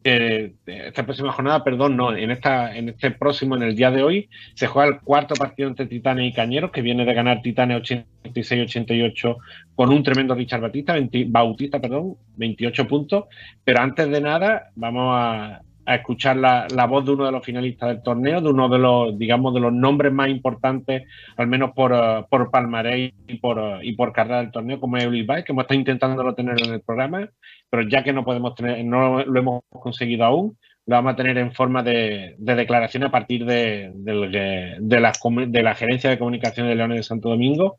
eh, esta próxima jornada, perdón, no, en esta, en este próximo, en el día de hoy, se juega el cuarto partido entre Titanes y Cañeros, que viene de ganar Titanes 86-88 con un tremendo Richard Bautista, 20, Bautista, perdón, 28 puntos. Pero antes de nada, vamos a, a escuchar la, la, voz de uno de los finalistas del torneo, de uno de los, digamos, de los nombres más importantes, al menos por, uh, por palmarés y por, uh, y por carrera del torneo, como es Baez, que hemos estado intentándolo tener en el programa, pero ya que no podemos tener, no lo hemos conseguido aún, lo vamos a tener en forma de, declaración a partir de, la, de, la, gerencia de comunicación de Leones de Santo Domingo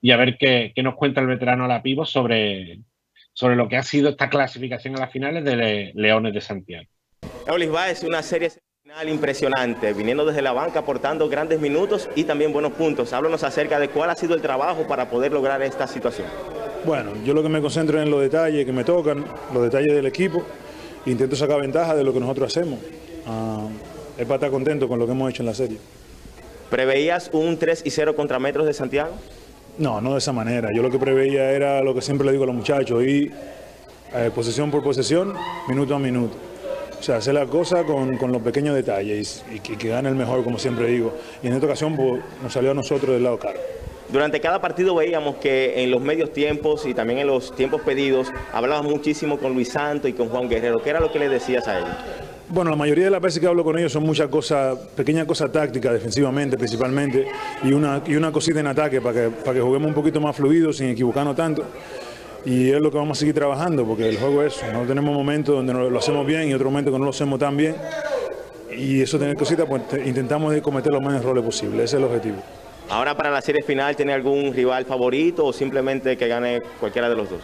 y a ver qué, nos cuenta el veterano Lapivo sobre, sobre lo que ha sido esta clasificación a las finales de Leones de Santiago. Olisba es una serie final impresionante, viniendo desde la banca aportando grandes minutos y también buenos puntos. Háblanos acerca de cuál ha sido el trabajo para poder lograr esta situación. Bueno, yo lo que me concentro en los detalles que me tocan, los detalles del equipo intento sacar ventaja de lo que nosotros hacemos. Uh, es para estar contento con lo que hemos hecho en la serie. ¿Preveías un 3 y 0 contra Metros de Santiago? No, no de esa manera. Yo lo que preveía era lo que siempre le digo a los muchachos, ir eh, posesión por posesión, minuto a minuto. O sea, hacer la cosa con, con los pequeños detalles y, que, que, gane el mejor, como siempre digo. Y en esta ocasión pues, nos salió a nosotros del lado caro. Durante cada partido veíamos que en los medios tiempos y también en los tiempos pedidos hablabas muchísimo con Luis Santo y con Juan Guerrero. ¿Qué era lo que le decías a ellos? Bueno, la mayoría de las veces que hablo con ellos son muchas cosas, pequeñas cosas tácticas, defensivamente principalmente, y una, y una cosita en ataque para que, para que juguemos un poquito más fluido, sin equivocarnos tanto. Y es lo que vamos a seguir trabajando, porque el juego es eso. No tenemos momentos donde lo hacemos bien y otro momento que no lo hacemos tan bien. Y eso tener cositas, pues intentamos cometer los menos errores posibles. Ese es el objetivo. Ahora para la serie final, ¿tiene algún rival favorito o simplemente que gane cualquiera de los dos?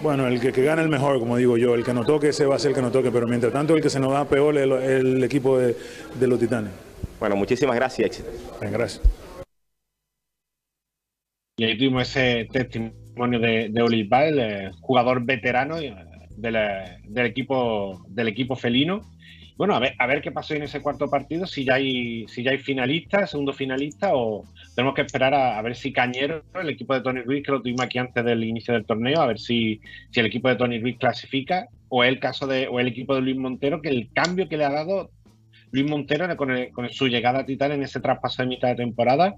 Bueno, el que, gane el mejor, como digo yo, el que no toque, ese va a ser el que no toque, pero mientras tanto el que se nos da peor es el, equipo de, los Titanes. Bueno, muchísimas gracias, éxito. gracias. Y ahí tuvimos ese testimonio de, de el jugador veterano eh, del, equipo, del equipo felino bueno, a ver, a ver qué pasó en ese cuarto partido, si ya hay, si ya hay finalistas, segundo finalista, o tenemos que esperar a, ver si Cañero, el equipo de Tony Ruiz, que lo tuvimos aquí antes del inicio del torneo, a ver si, si el equipo de Tony Ruiz clasifica, o el caso de, o el equipo de Luis Montero, que el cambio que le ha dado Luis Montero con, su llegada a Titán en ese traspaso de mitad de temporada,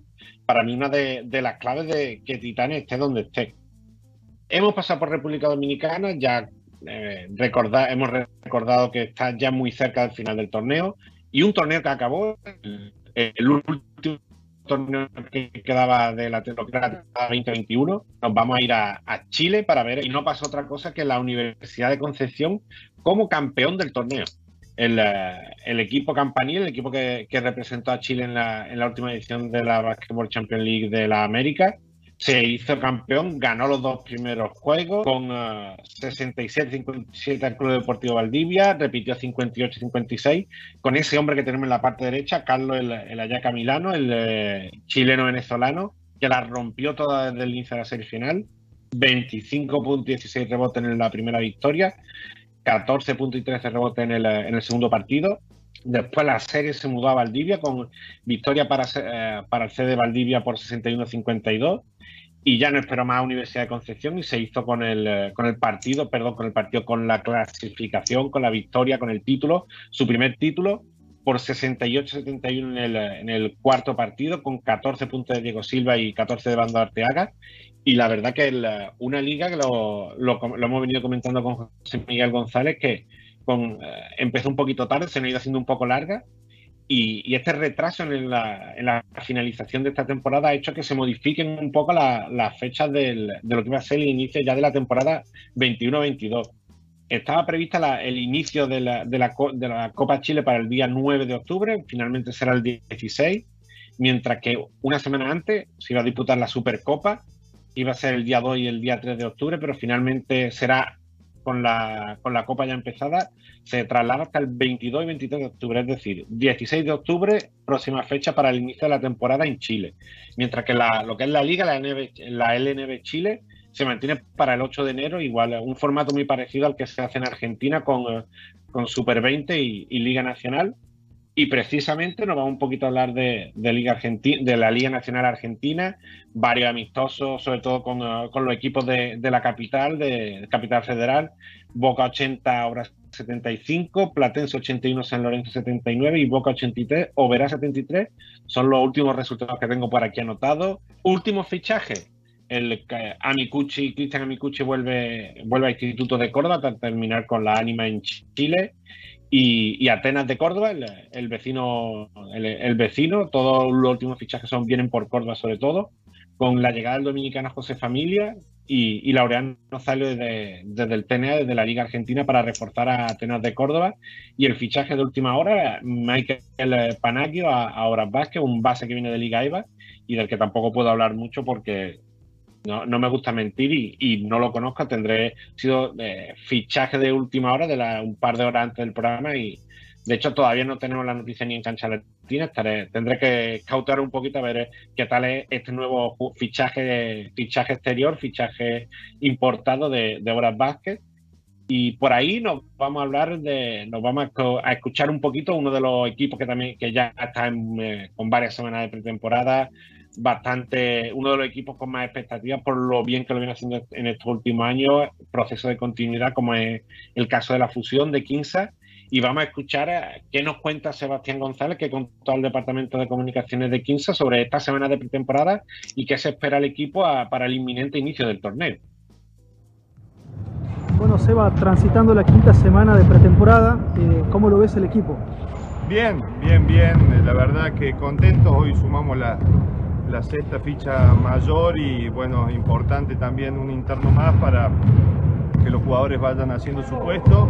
para mí una de, de las claves de que Titán esté donde esté. Hemos pasado por República Dominicana, ya eh, recordar, hemos recordado que está ya muy cerca del final del torneo y un torneo que acabó, el, último torneo que quedaba de la temporada 2021, nos vamos a ir a, Chile para ver, y no pasa otra cosa que la Universidad de Concepción como campeón del torneo. El, eh, equipo campanil, el equipo que, representó a Chile en la, en la última edición de la Basketball Champions League de la América, se hizo campeón, ganó los dos primeros juegos con 67-57 al Club Deportivo Valdivia, repitió 58-56 con ese hombre que tenemos en la parte derecha, Carlos el, el Ayaca Milano, el eh, chileno venezolano, que la rompió toda desde el inicio de la serie final, 25 puntos y 16 rebotes en la primera victoria, 14 puntos y 13 rebotes en el, en el segundo partido. Después la serie se mudó a Valdivia con victoria para, eh, para el C de Valdivia por 61-52 y ya no esperó más a Universidad de Concepción y se hizo con el, eh, con el partido, perdón, con el partido, con la clasificación, con la victoria, con el título, su primer título por 68-71 en el, en el cuarto partido, con 14 puntos de Diego Silva y 14 de Bando Arteaga. Y la verdad que una liga que lo, lo, hemos venido comentando con José Miguel González, que eh, empezó un poquito tarde, se nos ha ido haciendo un poco larga, y, este retraso en la, finalización de esta temporada ha hecho que se modifiquen un poco las fechas de lo que va a ser el inicio ya de la temporada 21-22. Estaba prevista el inicio de la, de, la, Copa Chile para el día 9 de octubre, finalmente será el 16, mientras que una semana antes se iba a disputar la Supercopa, iba a ser el día 2 y el día 3 de octubre, pero finalmente será con la, con la Copa ya empezada, se traslada hasta el 22 y 23 de octubre, es decir, 16 de octubre, próxima fecha para el inicio de la temporada en Chile. Mientras que la, lo que es la Liga, la, la LNB Chile, se mantiene para el 8 de enero, igual, un formato muy parecido al que se hace en Argentina con, con Super 20 y, Liga Nacional. Y precisamente nos vamos un poquito a hablar de, Liga Argentina, de la Liga Nacional Argentina, varios amistosos, sobre todo con, los equipos de, la capital, de Capital Federal, Boca 80, Obras 75, Platense 81, San Lorenzo 79 y Boca 83, Oberá 73. Son los últimos resultados que tengo por aquí anotados. Último fichaje. El Amicucci, Cristian Amicucci vuelve, vuelve al Instituto de Córdoba para terminar con la Ánima en Chile. Y, Atenas de Córdoba, el, vecino, el, vecino, todos los últimos fichajes son, vienen por Córdoba sobre todo. con la llegada del dominicano José Familia y, y Laureano salió desde, desde, el TNA, desde la Liga Argentina, para reforzar a Atenas de Córdoba. Y el fichaje de última hora, Michael Panagio a, a Horas Vázquez, un base que viene de Liga EVA y del que tampoco puedo hablar mucho porque no, no me gusta mentir y, no lo conozco. Tendré sido eh, fichaje de última hora, de la, un par de horas antes del programa y de hecho todavía no tenemos la noticia ni en cancha latina. Estaré, tendré que cautear un poquito a ver qué tal es este nuevo fichaje, fichaje exterior, fichaje importado de, de Horas Vázquez. Y por ahí nos vamos a hablar de, nos vamos a escuchar un poquito uno de los equipos que también que ya está en, eh, con varias semanas de pretemporada, bastante, uno de los equipos con más expectativas por lo bien que lo viene haciendo en estos últimos años, proceso de continuidad como es el caso de la fusión de Quinza. Y vamos a escuchar a, qué nos cuenta Sebastián González, que contó al Departamento de Comunicaciones de Quinza sobre esta semana de pretemporada y qué se espera el equipo a, para el inminente inicio del torneo. Bueno, Seba, transitando la quinta semana de pretemporada, eh, ¿cómo lo ves el equipo? Bien, bien, bien. La verdad que contentos. Hoy sumamos la, la sexta ficha mayor y bueno, importante también un interno más para que los jugadores vayan haciendo su puesto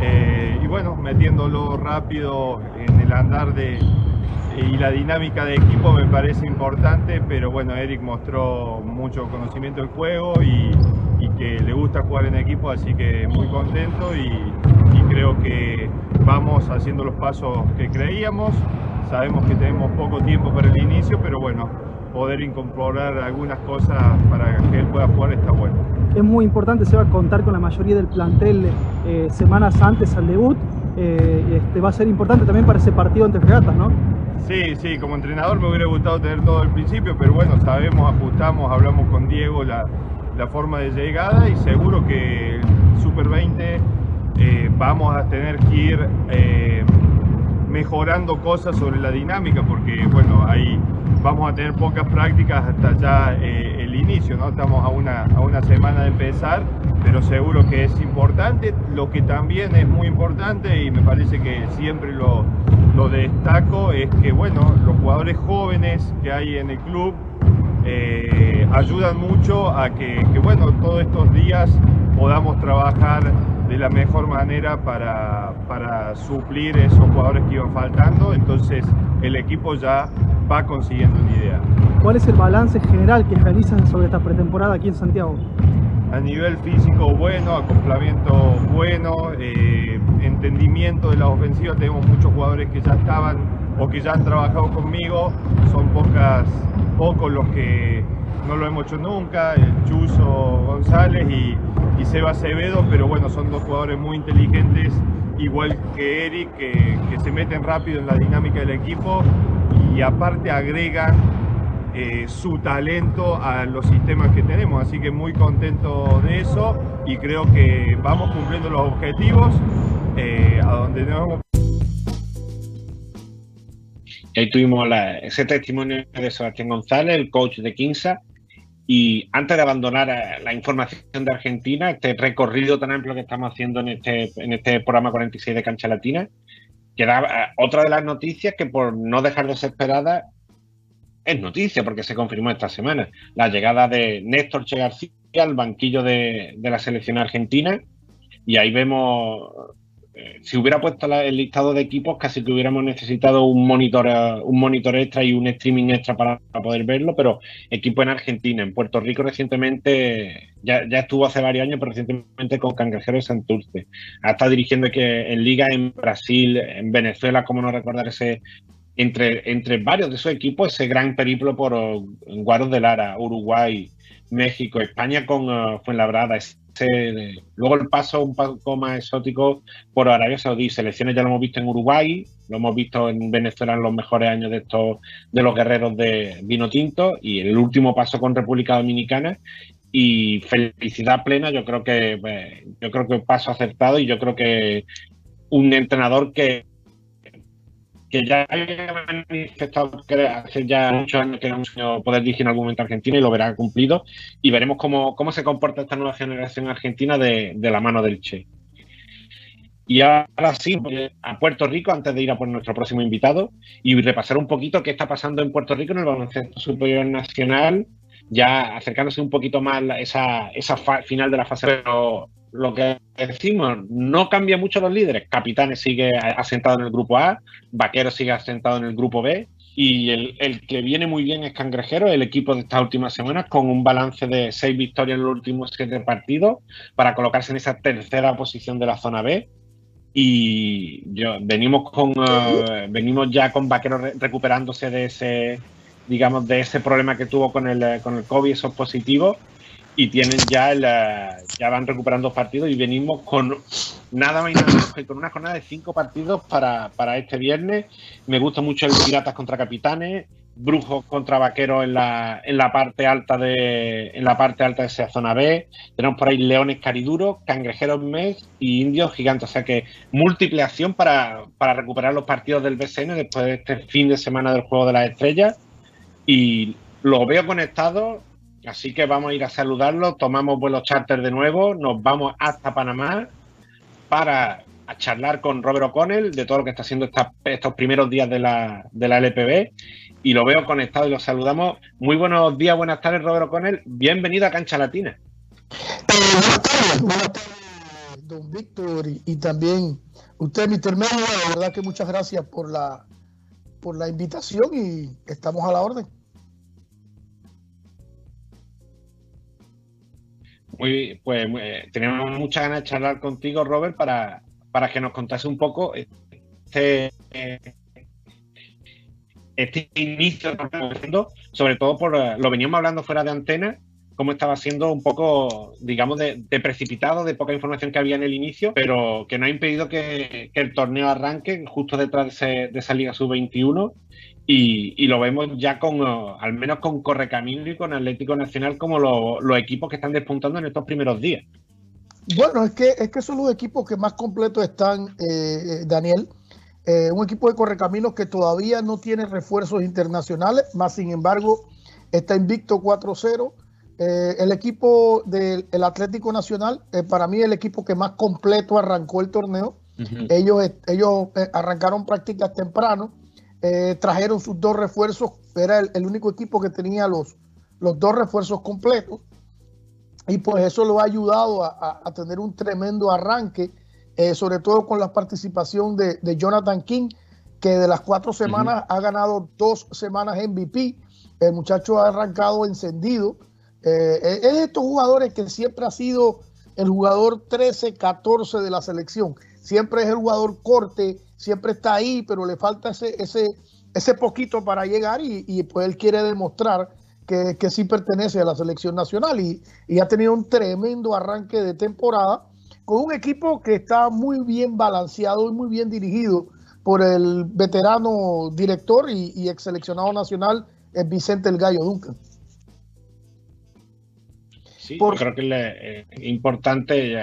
eh, y bueno, metiéndolo rápido en el andar de, y la dinámica de equipo me parece importante, pero bueno, Eric mostró mucho conocimiento del juego y, que le gusta jugar en equipo, así que muy contento y, creo que vamos haciendo los pasos que creíamos. Sabemos que tenemos poco tiempo para el inicio, pero bueno, poder incorporar algunas cosas para que él pueda jugar está bueno. Es muy importante, se va a contar con la mayoría del plantel eh, semanas antes al debut. Eh, este, va a ser importante también para ese partido ante Fregatas, ¿no? Sí, sí, como entrenador me hubiera gustado tener todo al principio, pero bueno, sabemos, ajustamos, hablamos con Diego la, la forma de llegada y seguro que el Super 20 eh, vamos a tener que ir eh, mejorando cosas sobre la dinámica porque bueno, ahí vamos a tener pocas prácticas hasta ya eh, el inicio, ¿no? Estamos a una, a una semana de empezar, pero seguro que es importante. Lo que también es muy importante y me parece que siempre lo, lo destaco es que bueno, los jugadores jóvenes que hay en el club eh, ayudan mucho a que, que, bueno, todos estos días podamos trabajar de la mejor manera para, para suplir esos jugadores que iban faltando. Entonces el equipo ya va consiguiendo una idea. ¿Cuál es el balance general que realizan sobre esta pretemporada aquí en Santiago? A nivel físico bueno, acoplamiento bueno, eh, entendimiento de la ofensiva, tenemos muchos jugadores que ya estaban o que ya han trabajado conmigo, son pocas, pocos los que no lo hemos hecho nunca, el Chuzo González y, y Seba Acevedo, pero bueno, son dos jugadores muy inteligentes, igual que Eric, que, que se meten rápido en la dinámica del equipo y aparte agregan eh, su talento a los sistemas que tenemos. Así que muy contento de eso y creo que vamos cumpliendo los objetivos eh, a donde nos hemos Ahí tuvimos la, ese testimonio de Sebastián González, el coach de Quinza. Y antes de abandonar eh, la información de Argentina, este recorrido tan amplio que estamos haciendo en este, en este programa 46 de Cancha Latina, que da otra de las noticias que por no dejar desesperada es noticia porque se confirmó esta semana. La llegada de Néstor Che García al banquillo de, de la selección argentina y ahí vemos, eh, si hubiera puesto el listado de equipos, casi que hubiéramos necesitado un monitor, un monitor extra y un streaming extra para, poder verlo, pero equipo en Argentina, en Puerto Rico recientemente, ya, ya estuvo hace varios años, pero recientemente con Cangrejero de Santurce. Ha estado dirigiendo que en Liga en Brasil, en Venezuela, como no recordar ese entre, entre varios de esos equipos ese gran periplo por uh, Guaros de Lara, Uruguay, México, España con uh, Fuenlabrada, ese, luego el paso un poco más exótico por Arabia Saudí, selecciones ya lo hemos visto en Uruguay, lo hemos visto en Venezuela en los mejores años de estos de los guerreros de vino tinto y el último paso con República Dominicana. Y felicidad plena, yo creo que pues, yo creo que paso acertado y yo creo que un entrenador que que ya había manifestado que hace ya muchos años que era un sueño poder dirigir algún momento a Argentina y lo verá cumplido. Y veremos cómo, cómo se comporta esta nueva generación argentina de, de la mano del Che. Y ahora sí, a Puerto Rico, antes de ir a por nuestro próximo invitado, y repasar un poquito qué está pasando en Puerto Rico en el baloncesto superior nacional, ya acercándose un poquito más esa, esa final de la fase. Pero lo que decimos, no cambia mucho los líderes. Capitanes sigue asentado en el grupo A, Vaquero sigue asentado en el grupo B. Y el, el, que viene muy bien es Cangrejero, el equipo de estas últimas semanas, con un balance de seis victorias en los últimos siete partidos para colocarse en esa tercera posición de la zona B. Y yo, venimos con uh, venimos ya con Vaquero re recuperándose de ese, digamos, de ese problema que tuvo con el, con el COVID, esos positivos y tienen ya el, ya van recuperando partidos y venimos con nada más y nada menos que con una jornada de cinco partidos para, para este viernes. Me gusta mucho el Piratas contra Capitanes, Brujos contra Vaqueros en la, en la parte alta de en la parte alta de esa zona B. Tenemos por ahí Leones Cariduros, Cangrejeros Mes y Indios Gigantes. O sea que múltiple acción para, para recuperar los partidos del BCN después de este fin de semana del Juego de las Estrellas. Y lo veo conectado Así que vamos a ir a saludarlo, tomamos vuelo charter de nuevo, nos vamos hasta Panamá para charlar con Robert O'Connell de todo lo que está haciendo estos primeros días de la, de la LPB y lo veo conectado y lo saludamos. Muy buenos días, buenas tardes Robert O'Connell, bienvenido a Cancha Latina. buenas tardes, buenas tardes don Víctor y, también usted, Mr. Medio, la verdad que muchas gracias por la, por la invitación y estamos a la orden. Muy, pues eh, tenemos muchas ganas de charlar contigo, Robert, para, para que nos contase un poco este, este inicio sobre todo por lo veníamos hablando fuera de antena, cómo estaba siendo un poco, digamos, de, de, precipitado, de poca información que había en el inicio, pero que no ha impedido que, que el torneo arranque justo detrás de, ese, de esa Liga Sub-21 y, y, lo vemos ya con, uh, al menos con Correcamino y con Atlético Nacional como los lo equipos que están despuntando en estos primeros días. Bueno, es que, es que son los equipos que más completos están, eh, Daniel. Eh, un equipo de Correcaminos que todavía no tiene refuerzos internacionales, más sin embargo está invicto 4-0. Eh, el equipo del el Atlético Nacional, eh, para mí el equipo que más completo arrancó el torneo. Uh -huh. Ellos, ellos arrancaron prácticas temprano eh, trajeron sus dos refuerzos, era el, el, único equipo que tenía los, los dos refuerzos completos y pues eso lo ha ayudado a, a, a tener un tremendo arranque, eh, sobre todo con la participación de, de, Jonathan King, que de las cuatro semanas uh -huh. ha ganado dos semanas MVP, el muchacho ha arrancado encendido, eh, es de estos jugadores que siempre ha sido el jugador 13-14 de la selección, siempre es el jugador corte, siempre está ahí, pero le falta ese, ese, ese poquito para llegar y, pues él quiere demostrar que, que, sí pertenece a la selección nacional y, y, ha tenido un tremendo arranque de temporada con un equipo que está muy bien balanceado y muy bien dirigido por el veterano director y, ex seleccionado nacional Vicente El Gallo Duncan. Sí, Por... creo que es eh, importante,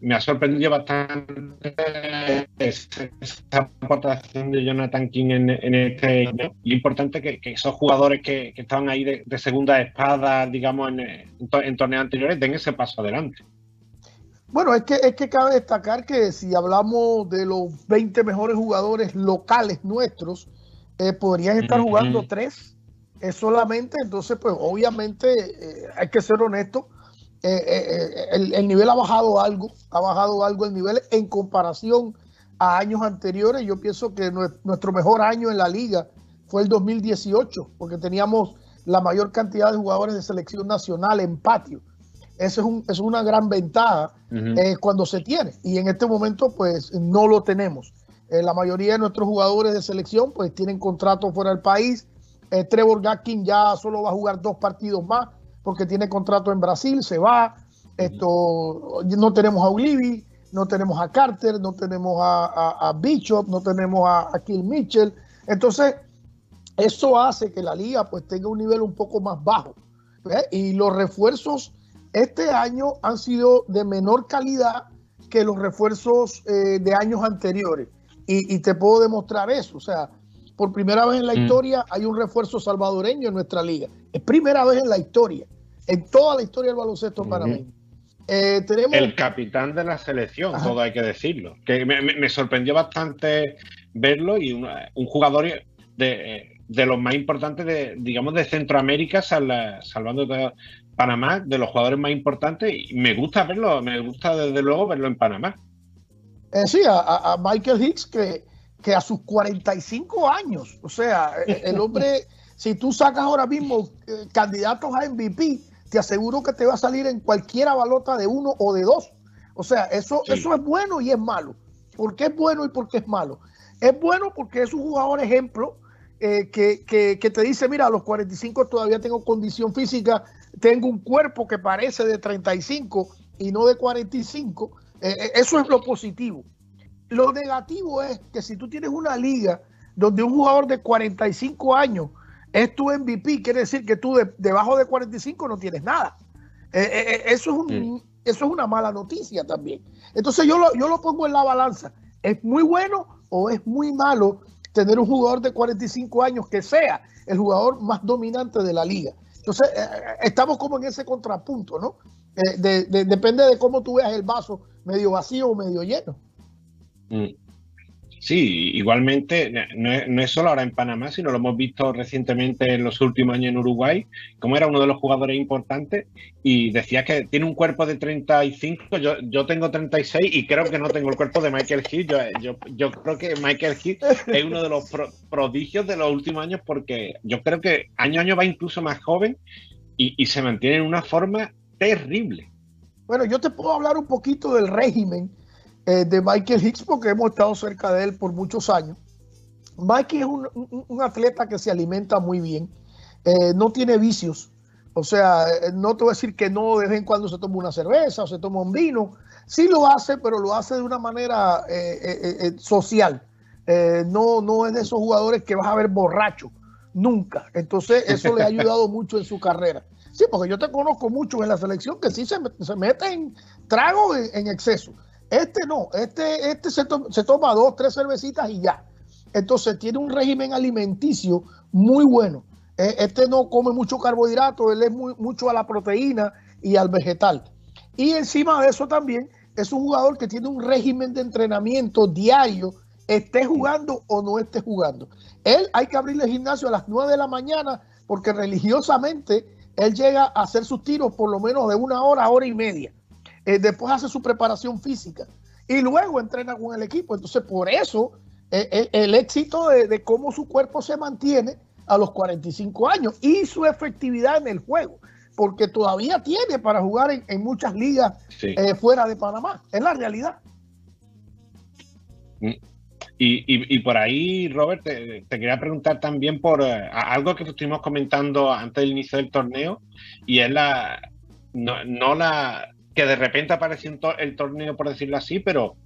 me ha sorprendido bastante esa aportación de Jonathan King en, en este lo importante que, que esos jugadores que, que estaban ahí de, de, segunda espada, digamos, en, en, torneos anteriores, den ese paso adelante. Bueno, es que, es que cabe destacar que si hablamos de los 20 mejores jugadores locales nuestros, eh, podrían estar uh -huh. jugando tres es solamente, entonces, pues obviamente eh, hay que ser honesto, eh, eh, el, el, nivel ha bajado algo, ha bajado algo el nivel en comparación a años anteriores. Yo pienso que nuestro mejor año en la liga fue el 2018, porque teníamos la mayor cantidad de jugadores de selección nacional en patio. Eso es, un, es una gran ventaja uh -huh. eh, cuando se tiene. Y en este momento, pues no lo tenemos. Eh, la mayoría de nuestros jugadores de selección, pues tienen contrato fuera del país. Eh, Trevor Gatkin ya solo va a jugar dos partidos más porque tiene contrato en Brasil, se va. Esto, no tenemos a Olivi, no tenemos a Carter, no tenemos a, a, a Bishop, no tenemos a, a Kill Mitchell. Entonces, eso hace que la liga pues tenga un nivel un poco más bajo. Y los refuerzos este año han sido de menor calidad que los refuerzos eh, de años anteriores. Y, y, te puedo demostrar eso. O sea, por primera vez en la mm. historia hay un refuerzo salvadoreño en nuestra liga. Es primera vez en la historia, en toda la historia del baloncesto mm -hmm. panameño. Eh, tenemos... El capitán de la selección, Ajá. todo hay que decirlo. Que me, me, me sorprendió bastante verlo y un, un jugador de, de los más importantes de, digamos, de Centroamérica, salvando de Panamá, de los jugadores más importantes, y me gusta verlo, me gusta desde luego verlo en Panamá. Eh, sí, a, Michael Hicks que, que a sus 45 años, o sea, e, el hombre, si tú sacas ahora mismo eh, candidatos a MVP, te aseguro que te va a salir en cualquiera balota de uno o de dos. O sea, eso, eso es bueno y es malo. ¿Por qué es bueno y por qué es malo? Es bueno porque es un jugador ejemplo eh, que, te dice, mira, a los 45 todavía tengo condición física, tengo un cuerpo que parece de 35 y no de 45. Eh, eh, eso es lo positivo. Lo negativo es que si tú tienes una liga donde un jugador de 45 años es tu MVP, quiere decir que tú debajo de 45 no tienes nada. eso, es un, eso es una mala noticia también. Entonces yo yo lo pongo en la balanza. ¿Es muy bueno o es muy malo tener un jugador de 45 años que sea el jugador más dominante de la liga. Entonces, eh, eh, estamos como en ese contrapunto, ¿no? Eh, depende de cómo tú veas el vaso, medio vacío o medio lleno. Mm. Sí, igualmente, no es, solo ahora en Panamá, sino lo hemos visto recientemente en los últimos años en Uruguay, como era uno de los jugadores importantes y decía que tiene un cuerpo de 35, yo, yo tengo 36 y creo que no tengo el cuerpo de Michael Heath. Yo, yo, creo que Michael Heath es uno de los prodigios de los últimos años porque yo creo que año a año va incluso más joven y, y se mantiene en una forma terrible. Bueno, yo te puedo hablar un poquito del régimen eh, de Michael Hicks porque hemos estado cerca de él por muchos años. Mikey es un, atleta que se alimenta muy bien, eh, no tiene vicios. O sea, eh, no te voy a decir que no de vez en cuando se toma una cerveza o se toma un vino. Sí lo hace, pero lo hace de una manera social. no, no es de esos jugadores que vas a ver borracho, nunca. Entonces, eso le ha ayudado mucho en su carrera. Sí, porque yo te conozco mucho en la selección que sí se, se meten trago en exceso. Este no, este, este se, toma dos, tres cervecitas y ya. Entonces tiene un régimen alimenticio muy bueno. E, este no come mucho carbohidrato, él es mucho a la proteína y al vegetal. Y encima de eso también es un jugador que tiene un régimen de entrenamiento diario, esté jugando o no esté jugando. Él hay que abrirle el gimnasio a las 9 de la mañana porque religiosamente él llega a hacer sus tiros por lo menos de una hora, hora y media. Eh, después hace su preparación física y luego entrena con el equipo. Entonces, por eso eh, eh, el éxito de, cómo su cuerpo se mantiene a los 45 años y su efectividad en el juego, porque todavía tiene para jugar en, muchas ligas fuera de Panamá. Es la realidad. Mm. Y, por ahí, Robert, te, quería preguntar también por algo que estuvimos comentando antes del inicio del torneo, y es la, no la, que de repente apareció el torneo, por decirlo así, pero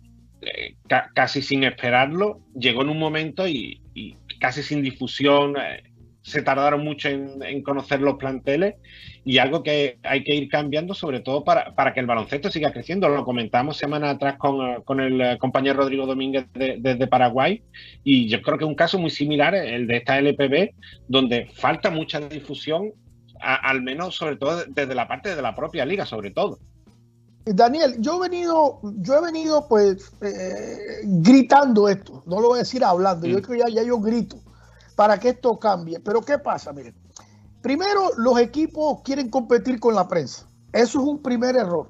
eh, casi sin esperarlo, llegó en un momento y, casi sin difusión. Eh, se tardaron mucho en, conocer los planteles y algo que hay que ir cambiando, sobre todo para, para que el baloncesto siga creciendo. Lo comentamos semana atrás con, el compañero Rodrigo Domínguez desde Paraguay y yo creo que es un caso muy similar, el de esta LPB, donde falta mucha difusión, al menos sobre todo desde la parte de la propia liga, sobre todo. Daniel, yo he venido, yo he venido pues eh, gritando esto, no lo voy a decir hablando, yo creo que ya, ya yo grito para que esto cambie. Pero ¿qué pasa? Miren, primero los equipos quieren competir con la prensa. Eso es un primer error.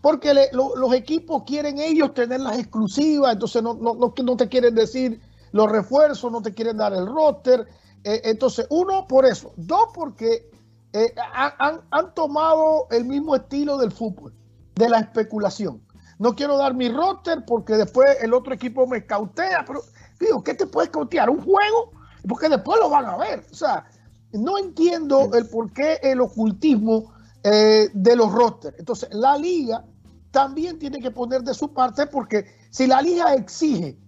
Porque los equipos quieren ellos tener las exclusivas, entonces no, no, no, te quieren decir los refuerzos, no te quieren dar el roster. Eh, entonces, uno, por eso. Dos, porque eh, han, han tomado el mismo estilo del fútbol de la especulación. No quiero dar mi roster porque después el otro equipo me cautea, pero digo, ¿qué te puedes cautear? ¿Un juego? Porque después lo van a ver. O sea, no entiendo el por qué el ocultismo eh, de los rosters. Entonces, la liga también tiene que poner de su parte porque si la liga exige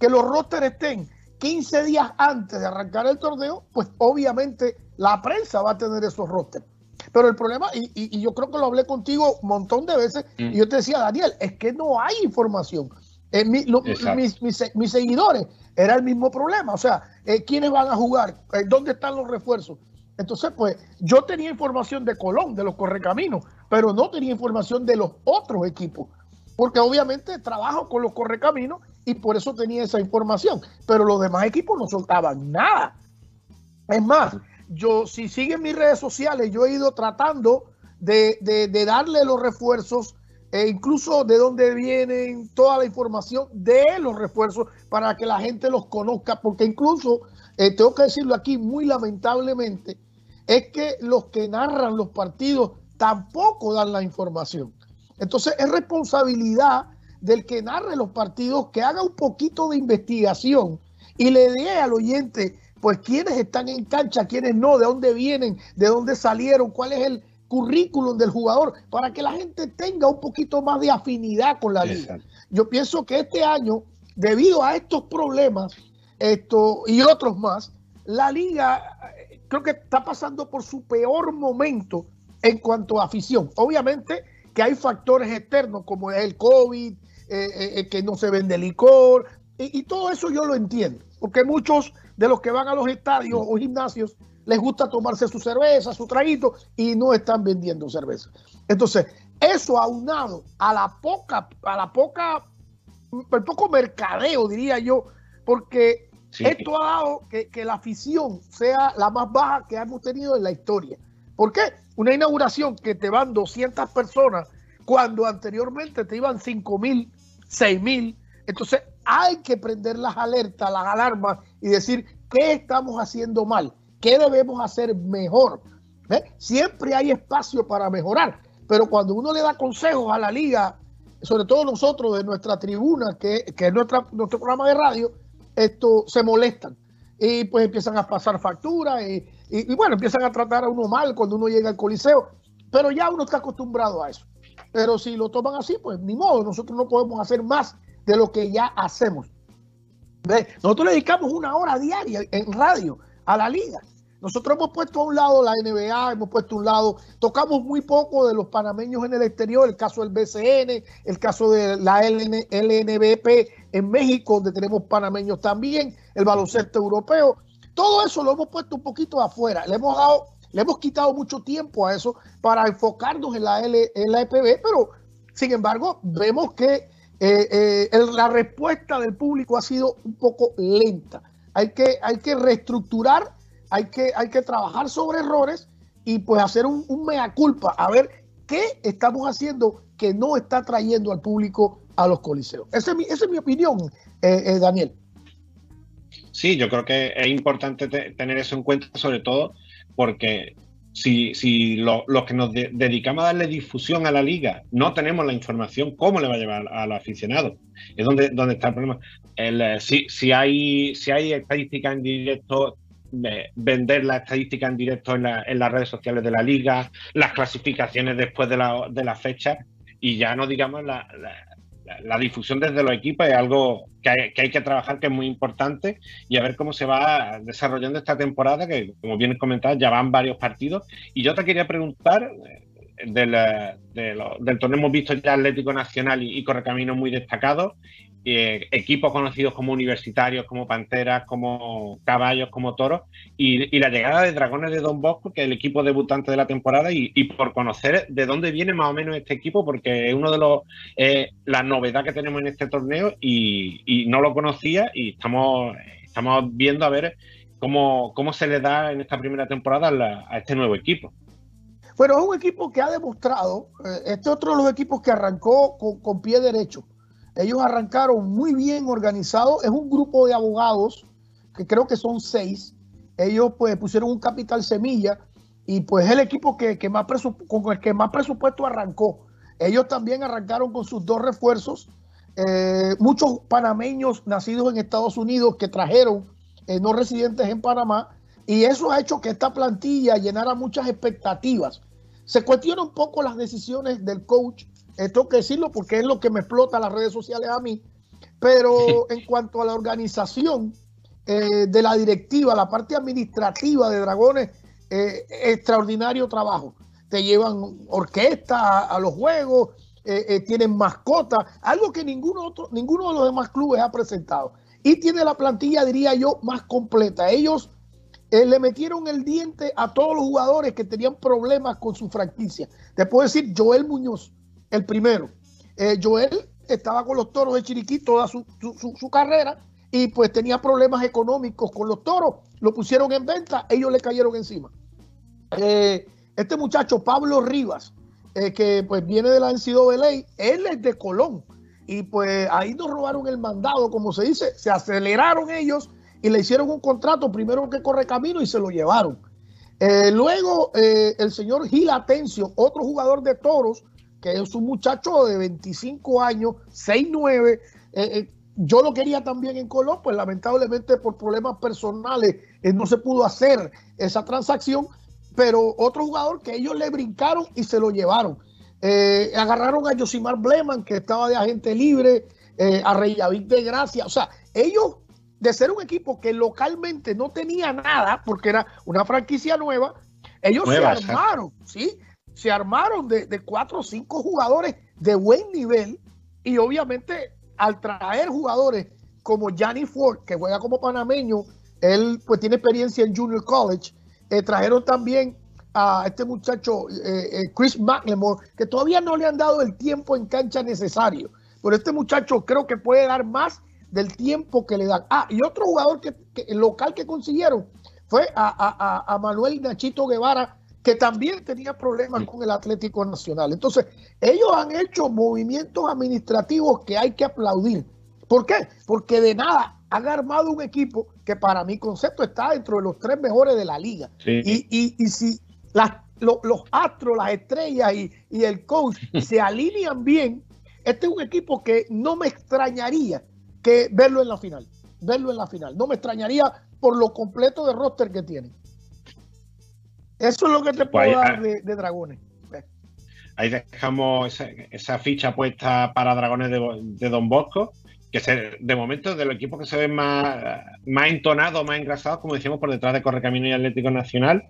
que los rosters estén 15 días antes de arrancar el torneo, pues obviamente la prensa va a tener esos rosters. Pero el problema, y, yo creo que lo hablé contigo un montón de veces, y mm. yo te decía, Daniel, es que no hay información. Eh, mis, seguidores, era el mismo problema. O sea, eh, ¿quiénes van a jugar? Eh, ¿Dónde están los refuerzos? Entonces, pues, yo tenía información de Colón, de los Correcaminos, pero no tenía información de los otros equipos. Porque obviamente trabajo con los Correcaminos y por eso tenía esa información. Pero los demás equipos no soltaban nada. Es más, yo, si siguen mis redes sociales, yo he ido tratando de, de, darle los refuerzos, e incluso de dónde vienen toda la información de los refuerzos para que la gente los conozca, porque incluso, eh, tengo que decirlo aquí muy lamentablemente, es que los que narran los partidos tampoco dan la información. Entonces es responsabilidad del que narre los partidos que haga un poquito de investigación y le dé al oyente, pues quiénes están en cancha, quiénes no, de dónde vienen, de dónde salieron, cuál es el currículum del jugador, para que la gente tenga un poquito más de afinidad con la liga. Yo pienso que este año, debido a estos problemas esto, y otros más, la liga eh, creo que está pasando por su peor momento en cuanto a afición. Obviamente que hay factores externos como es el COVID, eh, eh, que no se vende licor, y, y, todo eso yo lo entiendo, porque muchos de los que van a los estadios o gimnasios les gusta tomarse su cerveza, su traguito, y no están vendiendo cerveza. Entonces, eso aunado a la poca, a la poca, el poco mercadeo, diría yo, porque sí. esto ha dado que, que la afición sea la más baja que hemos tenido en la historia. ¿Por qué? Una inauguración que te van 200 personas cuando anteriormente te iban 5 mil, 6 mil. Entonces hay que prender las alertas, las alarmas y decir qué estamos haciendo mal, qué debemos hacer mejor. ¿Ves? Siempre hay espacio para mejorar, pero cuando uno le da consejos a la liga, sobre todo nosotros de nuestra tribuna, que, que es nuestra, nuestro programa de radio, esto se molestan y pues empiezan a pasar facturas y, y, y, bueno, empiezan a tratar a uno mal cuando uno llega al coliseo, pero ya uno está acostumbrado a eso. Pero si lo toman así, pues ni modo, nosotros no podemos hacer más de lo que ya hacemos. Nosotros le dedicamos una hora diaria en radio a la liga. Nosotros hemos puesto a un lado la NBA, hemos puesto a un lado, tocamos muy poco de los panameños en el exterior, el caso del BCN, el caso de la LN, LNBP en México, donde tenemos panameños también, el baloncesto europeo. Todo eso lo hemos puesto un poquito afuera. Le hemos dado, le hemos quitado mucho tiempo a eso para enfocarnos en la, L, en la EPB, pero sin embargo, vemos que eh, eh, la respuesta del público ha sido un poco lenta. Hay que, hay que reestructurar, hay que, hay que trabajar sobre errores y pues hacer un, mea culpa, a ver qué estamos haciendo que no está trayendo al público a los coliseos. Esa es mi, opinión, eh, eh, Daniel. Sí, yo creo que es importante te, tener eso en cuenta, sobre todo porque si, si los lo que nos de, dedicamos a darle difusión a la liga no tenemos la información, ¿cómo le va a llevar a, los aficionados? Es donde, donde está el problema. El, eh, si, si, hay, si hay estadísticas en directo, de vender la estadística en directo en, la, en, las redes sociales de la liga, las clasificaciones después de la, de la fecha, y ya no digamos la la difusión desde los equipos es algo que hay, que trabajar, que es muy importante, y a ver cómo se va desarrollando esta temporada, que como bien comentado, ya van varios partidos. Y yo te quería preguntar, del, de del torneo hemos visto ya Atlético Nacional y, y Correcaminos muy destacados, eh, equipos conocidos como universitarios, como Panteras, como Caballos, como Toros, y, la llegada de Dragones de Don Bosco, que es el equipo debutante de la temporada, y, por conocer de dónde viene más o menos este equipo, porque es uno de los eh, la novedad que tenemos en este torneo y, no lo conocía y estamos, estamos viendo a ver cómo, cómo se le da en esta primera temporada a, este nuevo equipo. Bueno, es un equipo que ha demostrado, eh, este otro de los equipos que arrancó con pie derecho. Ellos arrancaron muy bien organizados. Es un grupo de abogados, que creo que son seis. Ellos pues pusieron un capital semilla y pues es el equipo que, que más con el que más presupuesto arrancó. Ellos también arrancaron con sus dos refuerzos. Eh, muchos panameños nacidos en Estados Unidos que trajeron eh, no residentes en Panamá y eso ha hecho que esta plantilla llenara muchas expectativas. Se cuestiona un poco las decisiones del coach eh, tengo que decirlo porque es lo que me explota las redes sociales a mí, pero en cuanto a la organización eh, de la directiva, la parte administrativa de Dragones, eh, extraordinario trabajo. Te llevan orquesta a, a los juegos, eh, eh, tienen mascotas, algo que ninguno, otro, ninguno de los demás clubes ha presentado. Y tiene la plantilla, diría yo, más completa. Ellos eh, le metieron el diente a todos los jugadores que tenían problemas con su franquicia. Te puedo decir, Joel Muñoz, el primero. Eh, Joel estaba con los toros de Chiriquí toda su, su, su, carrera y pues tenía problemas económicos con los toros, lo pusieron en venta, ellos le cayeron encima. Eh, este muchacho Pablo Rivas, eh, que pues viene de la NCAA, él es de Colón. Y pues ahí nos robaron el mandado, como se dice, se aceleraron ellos y le hicieron un contrato primero que corre camino y se lo llevaron. Luego el señor Gil Atencio, otro jugador de toros, que es un muchacho de 25 años, 6'9, yo lo quería también en Colón, pues lamentablemente por problemas personales no se pudo hacer esa transacción, pero otro jugador que ellos le brincaron y se lo llevaron. Eh, agarraron a Josimar Bleman, que estaba de agente libre, eh, a Rey David de Gracia. O sea, ellos, de ser un equipo que localmente no tenía nada, porque era una franquicia nueva, ellos se armaron, ¿sí? Se armaron de, cuatro o cinco jugadores de buen nivel y obviamente al traer jugadores como Johnny Ford, que juega como panameño, él pues tiene experiencia en Junior College, eh, trajeron también a este muchacho eh, eh, Chris McLemore, que todavía no le han dado el tiempo en cancha necesario. Pero este muchacho creo que puede dar más del tiempo que le dan. Ah, y otro jugador que, local que consiguieron fue a, Manuel Nachito Guevara, que también tenía problemas con el Atlético Nacional. Entonces, ellos han hecho movimientos administrativos que hay que aplaudir. ¿Por qué? Porque de nada han armado un equipo que para mi concepto está dentro de los tres mejores de la liga. Y, si los astros, las estrellas y, el coach se alinean bien, este es un equipo que no me extrañaría que verlo en la final. Verlo en la final. No me extrañaría por lo completo de roster que tiene. Eso es lo que te puedo pues dar de, Dragones. Ahí dejamos esa, ficha puesta para Dragones de Don Bosco que de momento de los equipos que se ven más, más entonados, más engrasados, como decíamos, por detrás de Correcamino y Atlético Nacional.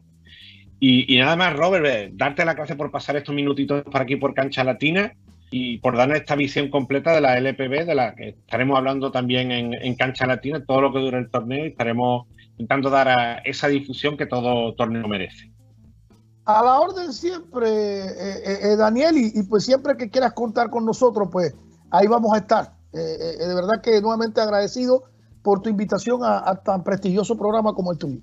Y, nada más, Robert, darte la clase por pasar estos minutitos por aquí por Cancha Latina y por darnos esta visión completa de la LPB, de la que estaremos hablando también en, Cancha Latina todo lo que dura el torneo y estaremos intentando dar esa difusión que todo torneo merece. A la orden siempre, eh, eh, Daniel, y, y pues siempre que quieras contar con nosotros, pues ahí vamos a estar. Eh, eh, de verdad que nuevamente agradecido por tu invitación a, tan prestigioso programa como el tuyo.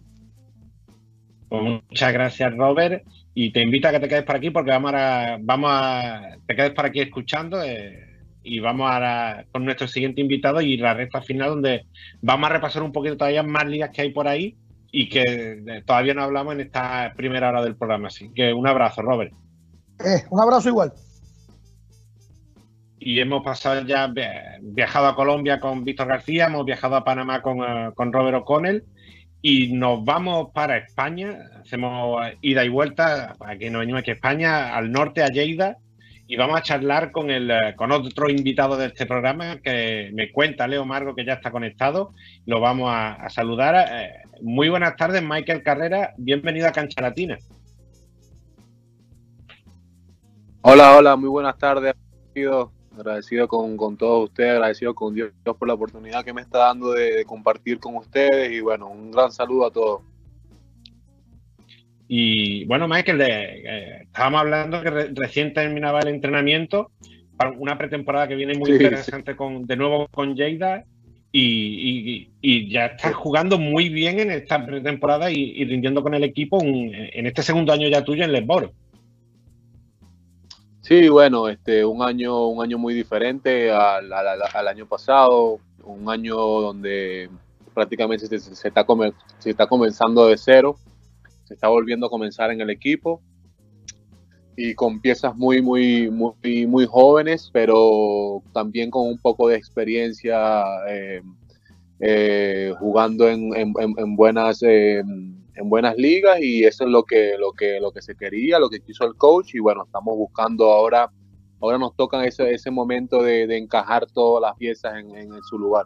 Pues muchas gracias, Robert. Y te invito a que te quedes por aquí porque vamos a, vamos a te quedes por aquí escuchando eh, y vamos a con nuestro siguiente invitado y la recta final donde vamos a repasar un poquito todavía más ligas que hay por ahí y que todavía no hablamos en esta primera hora del programa. Así que un abrazo, Robert. un abrazo igual y hemos pasado ya, viajado a Colombia con Víctor García, hemos viajado a Panamá con, eh, con Robert O'Connell y nos vamos para España, hacemos ida y vuelta, aquí nos venimos aquí a España, al norte, a Lleida, y vamos a charlar con, el, eh, con otro invitado de este programa que me cuenta Leo Margo, que ya está conectado, lo vamos a, saludar. Eh, muy buenas tardes, Michael Carrera, bienvenido a Cancha Latina. Hola, hola, muy buenas tardes agradecido con, con todos ustedes, agradecido con Dios, por la oportunidad que me está dando de, compartir con ustedes y bueno, un gran saludo a todos. Y bueno, Michael, eh, estábamos hablando que recién terminaba el entrenamiento para una pretemporada que viene muy interesante Con, de nuevo con Jada y, ya estás jugando muy bien en esta pretemporada y, rindiendo con el equipo en este segundo año ya tuyo en Lesboro. Sí, bueno, este, un año, un año muy diferente al, año pasado, un año donde prácticamente se, está se está comenzando de cero, se está volviendo a comenzar en el equipo. Y con piezas muy, muy, muy, muy jóvenes, pero también con un poco de experiencia eh, eh, jugando en, en buenas eh, en buenas ligas. Y eso es lo que, lo que, lo que se quería, lo que quiso el coach. Y bueno, estamos buscando ahora, ahora nos toca ese, ese momento de, encajar todas las piezas en, su lugar.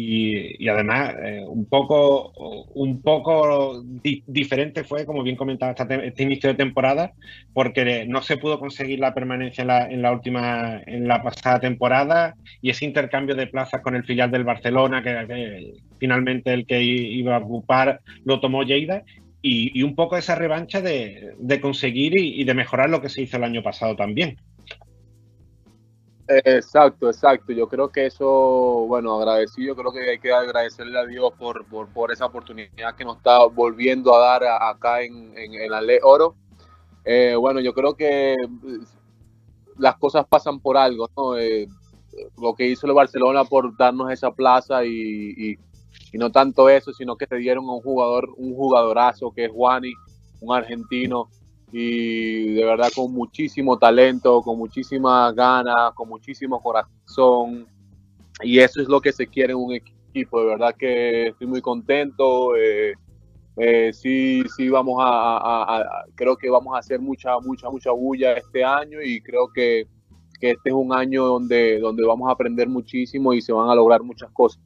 Y, además, eh, un poco, un poco diferente fue, como bien comentaba, este inicio de temporada, porque no se pudo conseguir la permanencia en la, última, en la pasada temporada, y ese intercambio de plazas con el filial del Barcelona, que, finalmente el que iba a ocupar lo tomó Lleida, y, un poco esa revancha de, conseguir y, de mejorar lo que se hizo el año pasado también. Exacto, exacto. Yo creo que eso, bueno, agradecido, creo que hay que agradecerle a Dios por, por, por esa oportunidad que nos está volviendo a dar acá en, en, en la Ley Oro. Eh, bueno, yo creo que eh, las cosas pasan por algo, ¿no? Eh, lo que hizo el Barcelona por darnos esa plaza y, y- y no tanto eso, sino que te dieron a un jugador, un jugadorazo que es Juani, un argentino, y de verdad con muchísimo talento, con muchísimas ganas, con muchísimo corazón. Y eso es lo que se quiere en un equipo. De verdad que estoy muy contento. eh, eh, sí, sí, vamos a, a- creo que vamos a hacer mucha, mucha, mucha bulla este año y creo que, que este es un año donde, donde vamos a aprender muchísimo y se van a lograr muchas cosas.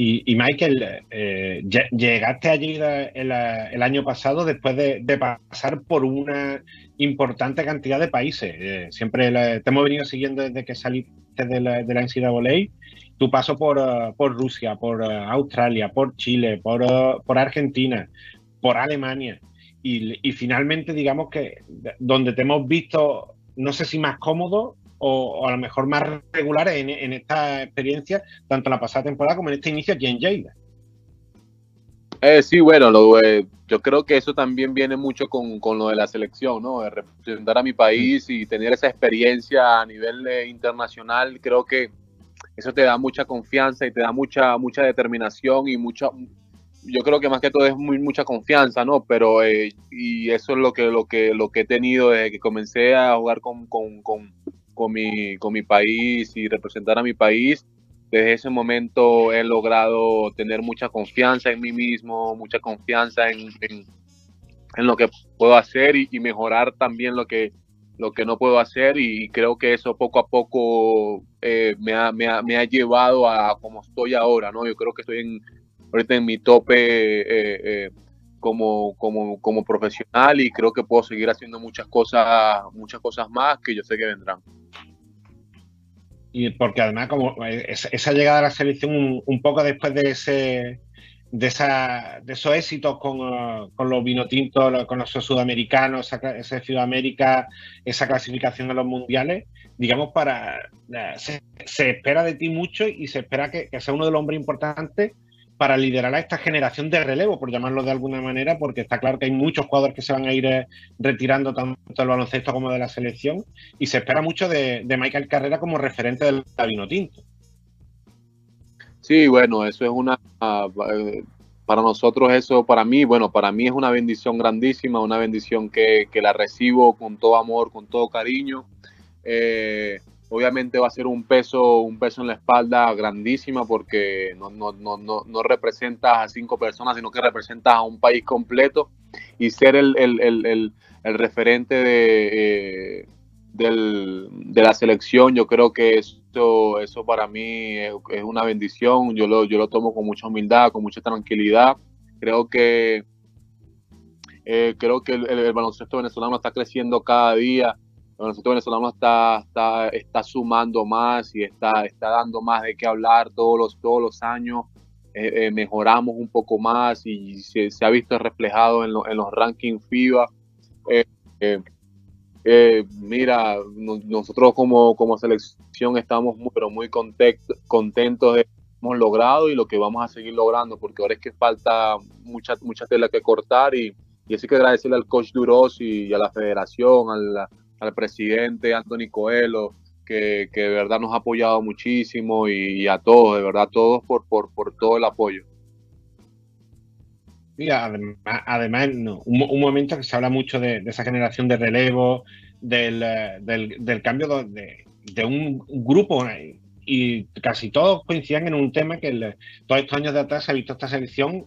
Y, y Michael, eh, lle- llegaste allí el, año pasado después de, pasar por una importante cantidad de países. Eh, siempre la- te hemos venido siguiendo desde que saliste de la, de la NCAA. Tu paso por, eh, Rusia, por eh, Australia, por Chile, por, Argentina, por Alemania. Y, finalmente, digamos que de- donde te hemos visto, no sé si más cómodo o, a lo mejor más regulares en, esta experiencia, tanto la pasada temporada como en este inicio aquí en Lleida. Eh, sí, bueno, lo, eh, yo creo que eso también viene mucho con, con lo de la selección, ¿no? De representar a mi país y tener esa experiencia a nivel eh, internacional, creo que eso te da mucha confianza y te da mucha, mucha determinación y mucha, yo creo que más que todo es muy, mucha confianza, ¿no? Pero, eh, y eso es lo que, lo que, lo que he tenido desde que comencé a jugar con, con, con mi, con mi país y representar a mi país desde ese momento he logrado tener mucha confianza en mí mismo, mucha confianza en, en, lo que puedo hacer y, y, mejorar también lo que, lo que no puedo hacer y creo que eso poco a poco eh, me, ha, me, ha, me, ha, llevado a como estoy ahora, ¿no? Yo creo que estoy en, ahorita en mi tope eh, eh, como, como, como profesional y creo que puedo seguir haciendo muchas cosas, muchas cosas más que yo sé que vendrán y porque además como esa llegada a la selección un, un poco después de ese de, esa, de esos éxitos con, uh, con los con los sudamericanos, esa, esa Sudamérica, esa clasificación a los mundiales, digamos, para se, se espera de ti mucho y se espera que, que sea uno de los hombres importantes para liderar a esta generación de relevo, por llamarlo de alguna manera, porque está claro que hay muchos jugadores que se van a ir eh, retirando tanto del baloncesto como de la selección, y se espera mucho de, Michael Carrera como referente del vino tinto. Sí, bueno, eso es una, uh, para nosotros eso, para mí, bueno, para mí es una bendición grandísima, una bendición que, que la recibo con todo amor, con todo cariño. Eh, obviamente va a ser un peso, un peso en la espalda grandísima porque no, no, no, no, representas a cinco personas, sino que representas a un país completo y ser el, el, el, el, referente de, eh, del, de la selección, yo creo que eso, eso para mí es, una bendición, yo lo, yo lo tomo con mucha humildad, con mucha tranquilidad, creo que eh, creo que el baloncesto venezolano está creciendo cada día, el baloncesto venezolano está, está, está sumando más y está, está dando más de qué hablar todos los, todos los años. Eh, eh, mejoramos un poco más y se, ha visto reflejado en, lo, en los rankings FIBA. Eh, mira, no, nosotros como, como selección estamos muy, pero muy contento, contentos de lo que hemos logrado y lo que vamos a seguir logrando, porque ahora es que falta mucha, mucha tela que cortar y, y así que agradecerle al coach Duros y a la federación, al, al presidente Anthony Coelho, que, que, de verdad nos ha apoyado muchísimo y, a todos, de verdad, a todos por, por, por todo el apoyo. Sí, además, además no, un, momento que se habla mucho de, esa generación de relevo, del, del, del cambio de, de, un grupo y casi todos coincidían en un tema que el, todos estos años de atrás se ha visto esta selección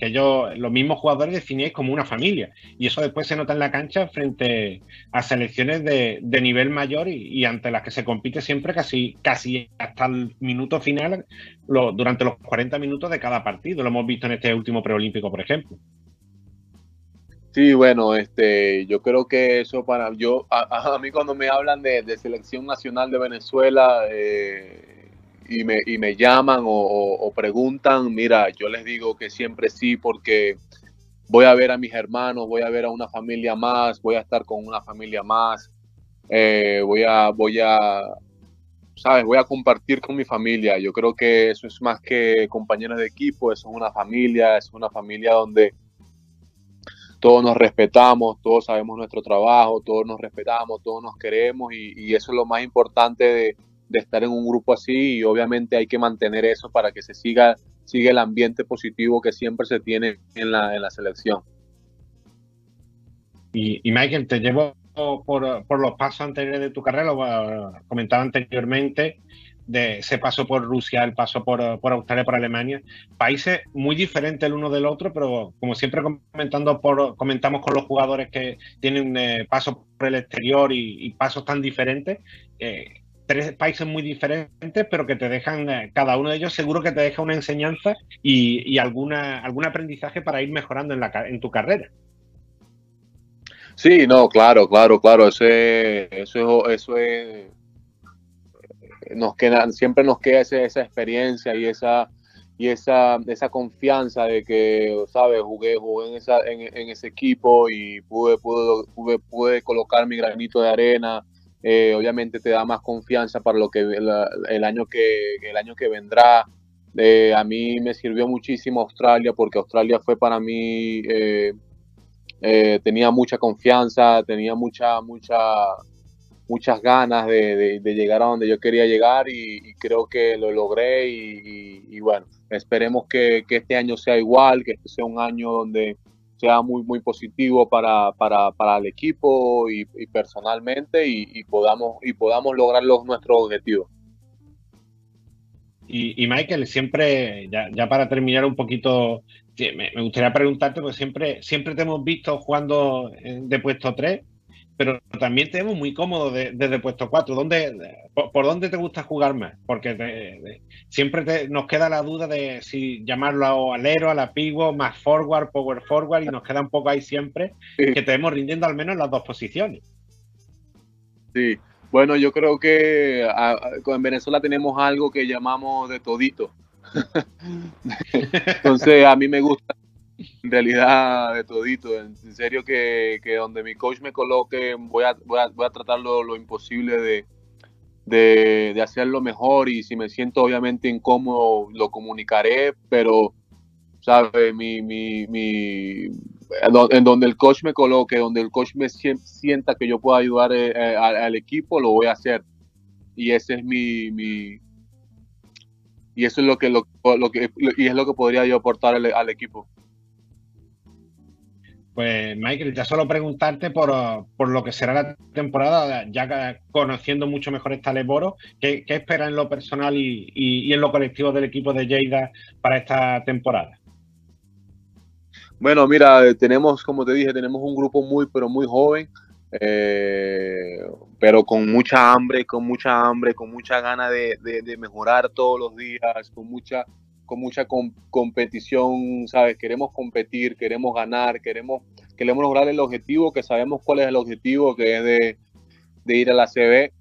que ellos, los mismos jugadores definíais como una familia. Y eso después se nota en la cancha frente a selecciones de, nivel mayor y, y, ante las que se compite siempre casi, casi hasta el minuto final, lo, durante los 40 minutos de cada partido. Lo hemos visto en este último preolímpico, por ejemplo. Sí, bueno, este, yo creo que eso para yo, a, a mí cuando me hablan de, de selección nacional de Venezuela, eh, y me, y me llaman o, preguntan, mira, yo les digo que siempre sí porque voy a ver a mis hermanos, voy a ver a una familia más, voy a estar con una familia más. eh, voy a, voy a, sabes, voy a compartir con mi familia. Yo creo que eso es más que compañeros de equipo, eso es una familia, es una familia donde todos nos respetamos, todos sabemos nuestro trabajo, todos nos respetamos, todos nos queremos y, eso es lo más importante de, estar en un grupo así y obviamente hay que mantener eso para que se siga, siga el ambiente positivo que siempre se tiene en la, en la selección. Y, y Michael, te llevo por, por, los pasos anteriores de tu carrera, lo comentaba anteriormente, de ese paso por Rusia, el paso por, por, Australia, por Alemania, países muy diferentes el uno del otro, pero como siempre comentando por, comentamos con los jugadores que tienen eh, pasos por el exterior y, pasos tan diferentes, eh, tres países muy diferentes, pero que te dejan, eh, cada uno de ellos seguro que te deja una enseñanza y, alguna, algún aprendizaje para ir mejorando en, la, en tu carrera. Sí, no, claro, claro, claro, eso es, eso, eso es, nos queda, siempre nos queda esa, esa experiencia y esa, y esa, esa confianza de que, sabes, jugué, jugué en, esa, en, ese equipo y pude, pude, pude, colocar mi granito de arena. Eh, obviamente te da más confianza para lo que el, año que el año que vendrá. Eh, a mí me sirvió muchísimo Australia porque Australia fue para mí eh, eh, tenía mucha confianza, tenía mucha, mucha, muchas ganas de, llegar a donde yo quería llegar y, creo que lo logré y, bueno, esperemos que, este año sea igual, que este sea un año donde sea muy, muy positivo para, para, para el equipo y, personalmente y, podamos, y podamos lograr los, nuestros objetivos. Y, Michael, siempre, ya, ya, para terminar un poquito me, gustaría preguntarte, porque siempre, siempre te hemos visto jugando de puesto 3, pero también te vemos muy cómodo desde puesto 4. ¿Dónde, por, dónde te gusta jugar más? Porque siempre nos queda la duda de si llamarlo alero, a la pivo, más forward, power forward, y nos queda un poco ahí siempre que te vemos rindiendo al menos en las dos posiciones. Sí, bueno, yo creo que en Venezuela tenemos algo que llamamos de todito. Entonces a mí me gusta en realidad de todito. En serio que, donde mi coach me coloque voy a, voy a, voy a tratar lo, imposible de, de, hacerlo mejor y si me siento obviamente incómodo lo comunicaré, pero, ¿sabes? Mi, mi, mi, en donde el coach me coloque, donde el coach me sienta que yo puedo ayudar eh, eh, al, equipo, lo voy a hacer. Y ese es mi, mi y eso es lo que, lo, que y es lo que podría yo aportar al, equipo. Pues Michael, ya solo preguntarte por, lo que será la temporada, ya conociendo mucho mejor esta Leboro, ¿qué, qué esperas en lo personal y, en lo colectivo del equipo de Lleida para esta temporada? Bueno, mira, tenemos, como te dije, tenemos un grupo muy, pero muy joven. Eh, pero con mucha hambre, con mucha hambre, con mucha gana de, mejorar todos los días, con mucha, con mucha competición, ¿sabes? Queremos competir, queremos ganar, queremos, queremos lograr el objetivo, que sabemos cuál es el objetivo, que es de, ir a la CB.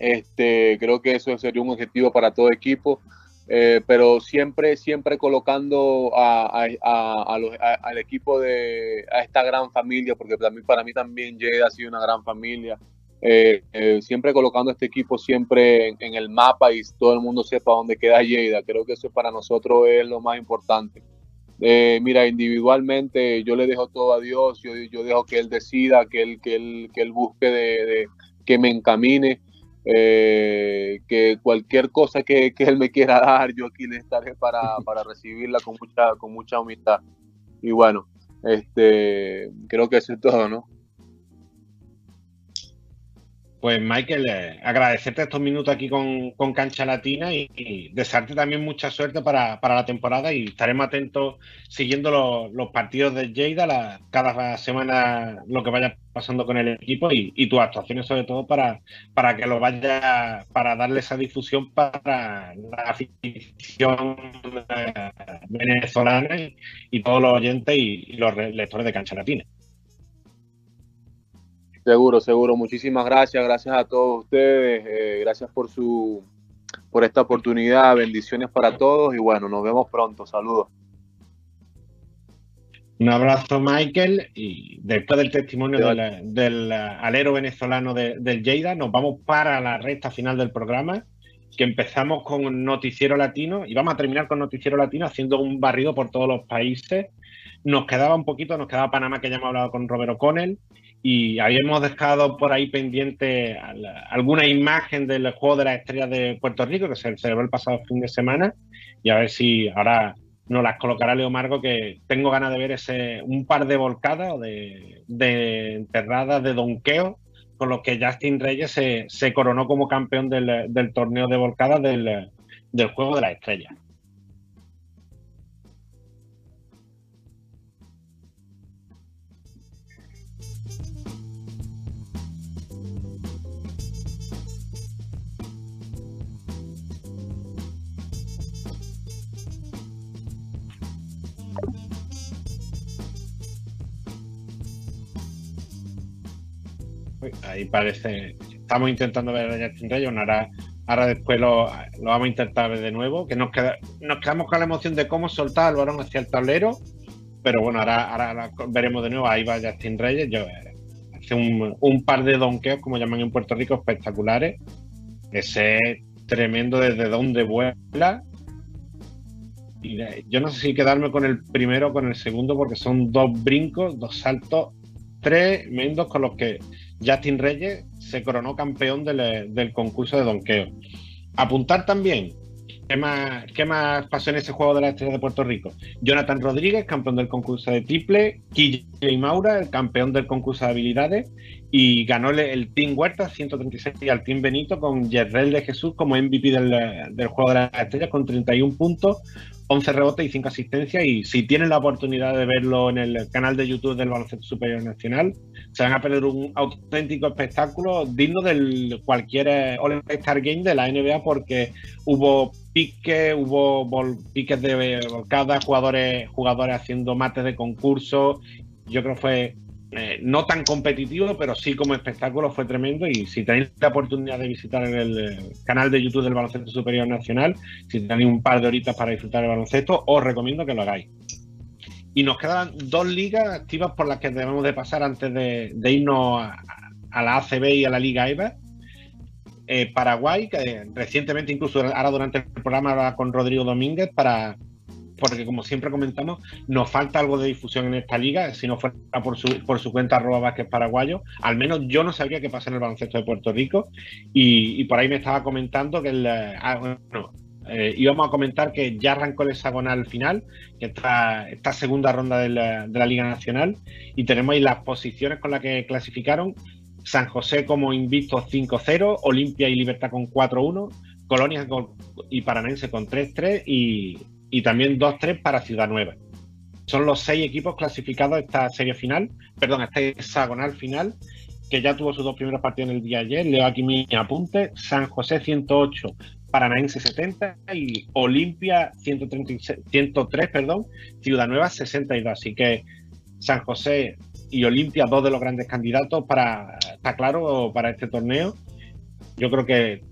Este, creo que eso sería un objetivo para todo equipo. Eh, pero siempre, siempre colocando al equipo de a esta gran familia, porque para mí, para mí también Jeda ha sido una gran familia. Eh, eh, siempre colocando este equipo siempre en, el mapa y todo el mundo sepa dónde queda Lleida. Creo que eso para nosotros es lo más importante. mira, individualmente yo le dejo todo a Dios, yo, yo dejo que Él decida, que Él, que él, que él busque de que me encamine. Eh, que cualquier cosa que, él me quiera dar, yo aquí le estaré para, para recibirla con mucha, con mucha humildad. Y bueno, este, creo que eso es todo, ¿no? Pues Michael, eh, agradecerte estos minutos aquí con, Cancha Latina y, desearte también mucha suerte para, la temporada y estaremos atentos siguiendo los, partidos de Lleida cada semana lo que vaya pasando con el equipo y, tus actuaciones sobre todo para, para que lo vaya, para darle esa difusión para la afición eh, venezolana y, todos los oyentes y los lectores de Cancha Latina. Seguro, seguro. Muchísimas gracias. Gracias a todos ustedes. Eh, gracias por su por esta oportunidad. Bendiciones para todos y bueno, nos vemos pronto. Saludos. Un abrazo, Michael. Y después del testimonio del, alero venezolano del Lleida, nos vamos para la recta final del programa, que empezamos con Noticiero Latino y vamos a terminar con Noticiero Latino haciendo un barrido por todos los países. Nos quedaba un poquito, nos quedaba Panamá, que ya hemos hablado con Robert O'Connell, y habíamos dejado por ahí pendiente alguna imagen del juego de las estrellas de Puerto Rico que se celebró el pasado fin de semana y a ver si ahora nos las colocará Leo Margo que tengo ganas de ver ese un par de volcadas o de, enterradas de donqueo con los que Justin Reyes se, coronó como campeón del, torneo de volcadas del juego de las estrellas. Ahí parece. Estamos intentando ver a Justin Reyes, ahora, ahora después lo, vamos a intentar ver de nuevo. Que nos, queda, nos quedamos con la emoción de cómo soltar al balón hacia el tablero. Pero bueno, ahora, ahora veremos de nuevo. Ahí va Justin Reyes. Eh, hace un, par de donkeos, como llaman en Puerto Rico, espectaculares. Ese es tremendo desde donde vuela. Y yo no sé si quedarme con el primero o con el segundo, porque son dos brincos, dos saltos tremendos con los que Justin Reyes se coronó campeón del, concurso de donqueo. Apuntar también, ¿qué más, ¿qué más pasó en ese juego de la estrella de Puerto Rico? Jonathan Rodríguez, campeón del concurso de triple, y Maura, el campeón del concurso de habilidades, y ganó el, Team Huerta 136 al Team Benito con Yerrel de Jesús como MVP del, juego de las estrellas con 31 puntos, 11 rebotes y 5 asistencias. Y si tienen la oportunidad de verlo en el canal de YouTube del Baloncesto Superior Nacional, se van a perder un auténtico espectáculo digno del cualquier All-Star Game de la NBA porque hubo piques, hubo piques de cada jugadores, jugadores haciendo mates de concurso. Yo creo que fue eh, no tan competitivo, pero sí como espectáculo fue tremendo. Y si tenéis la oportunidad de visitar el, eh, canal de YouTube del Baloncesto Superior Nacional, si tenéis un par de horitas para disfrutar el baloncesto, os recomiendo que lo hagáis. Y nos quedan dos ligas activas por las que debemos de pasar antes de, irnos a, la ACB y a la Liga EVA. Eh, Paraguay, que recientemente, incluso ahora durante el programa, hablaba con Rodrigo Domínguez para, porque como siempre comentamos, nos falta algo de difusión en esta liga, si no fuera por su, por su cuenta arroba Vázquez Paraguayo, al menos yo no sabía qué pasa en el baloncesto de Puerto Rico y, por ahí me estaba comentando que el, ah, bueno, eh, íbamos a comentar que ya arrancó el hexagonal final, que está esta segunda ronda de la, Liga Nacional, y tenemos ahí las posiciones con las que clasificaron. San José como invicto 5-0, Olimpia y Libertad con 4-1, Colonia y Paranense con 3-3 y, y también 2-3 para Ciudad Nueva. Son los seis equipos clasificados a esta serie final, perdón, a este hexagonal final, que ya tuvo sus dos primeros partidos en el día de ayer. Leo aquí mi apunte: San José 108, Paranaense 70 y Olimpia 103, perdón, Ciudad Nueva 62. Así que San José y Olimpia, dos de los grandes candidatos para, está claro, para este torneo. Yo creo que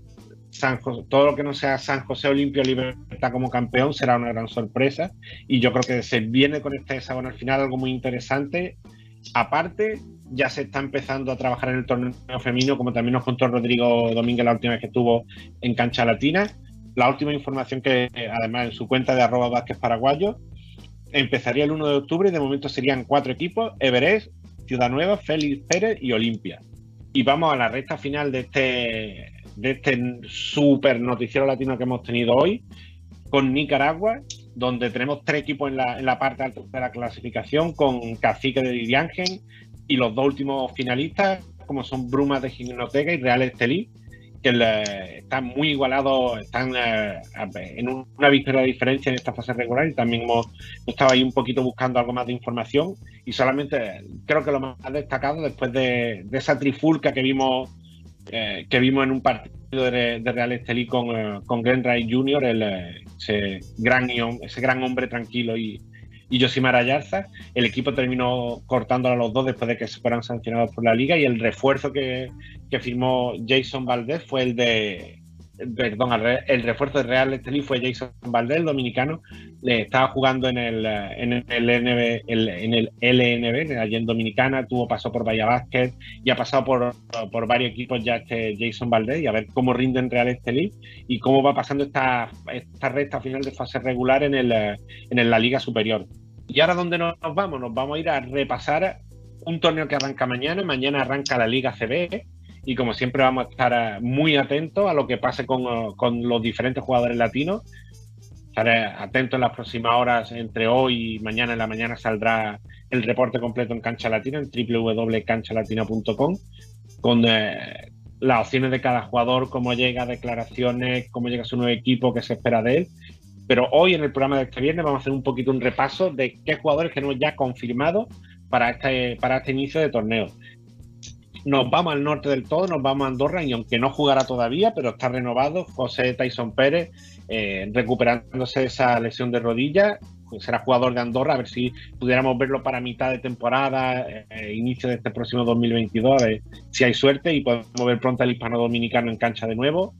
todo lo que no sea San José Olimpia Libertad como campeón será una gran sorpresa y yo creo que se viene con este hexagonal final algo muy interesante. Aparte, ya se está empezando a trabajar en el torneo femenino, como también nos contó Rodrigo Domínguez la última vez que estuvo en Cancha Latina. La última información que, además, en su cuenta de arroba Vázquez Paraguayo, empezaría el 1 de octubre y de momento serían cuatro equipos, Everest, Ciudad Nueva, Félix Pérez y Olimpia. Y vamos a la recta final de este de este super noticiero latino que hemos tenido hoy, con Nicaragua, donde tenemos tres equipos en la, en la parte alta de la clasificación, con Cacique de Diriangen y los dos últimos finalistas, como son Brumas de Gimnotega y Real Estelí, que están muy igualados, están eh, en una victoria de diferencia en esta fase regular y también hemos, estado ahí un poquito buscando algo más de información y solamente creo que lo más destacado después de, esa trifulca que vimos eh, que vimos en un partido de, Real Estelí con, uh, con Glenn Jr., el, eh, ese, gran, ese gran hombre tranquilo y, y Josimar Ayarza. El equipo terminó cortándolo a los dos después de que se fueran sancionados por la liga y el refuerzo que, que firmó Jason Valdez fue el de perdón, el refuerzo de Real Estelí fue Jason Valdés, el dominicano, le estaba jugando en el, en el, LNB, en el LNB, allí en Dominicana, tuvo pasó por Bahía Basket y ha pasado por, por varios equipos ya este Jason Valdés y a ver cómo rinde en Real Estelí y cómo va pasando esta, esta recta final de fase regular en, el, en la Liga Superior. Y ahora, ¿dónde nos vamos? Nos vamos a ir a repasar un torneo que arranca mañana. Mañana arranca la Liga CB y como siempre vamos a estar eh, muy atentos a lo que pase con, eh, los diferentes jugadores latinos. Estaré atento en las próximas horas, entre hoy y mañana en la mañana saldrá el reporte completo en Cancha Latina, en www.canchalatina.com, con eh, las opciones de cada jugador, cómo llega, declaraciones, cómo llega su nuevo equipo, qué se espera de él. Pero hoy en el programa de este viernes vamos a hacer un poquito un repaso de qué jugadores que hemos ya confirmado para este, para este inicio de torneo nos vamos al norte del todo, nos vamos a Andorra y aunque no jugará todavía, pero está renovado, José Tyson Pérez, eh, recuperándose esa lesión de rodilla, pues será jugador de Andorra, a ver si pudiéramos verlo para mitad de temporada, eh, inicio de este próximo 2022, a ver si hay suerte y podemos ver pronto al hispano dominicano en cancha de nuevo.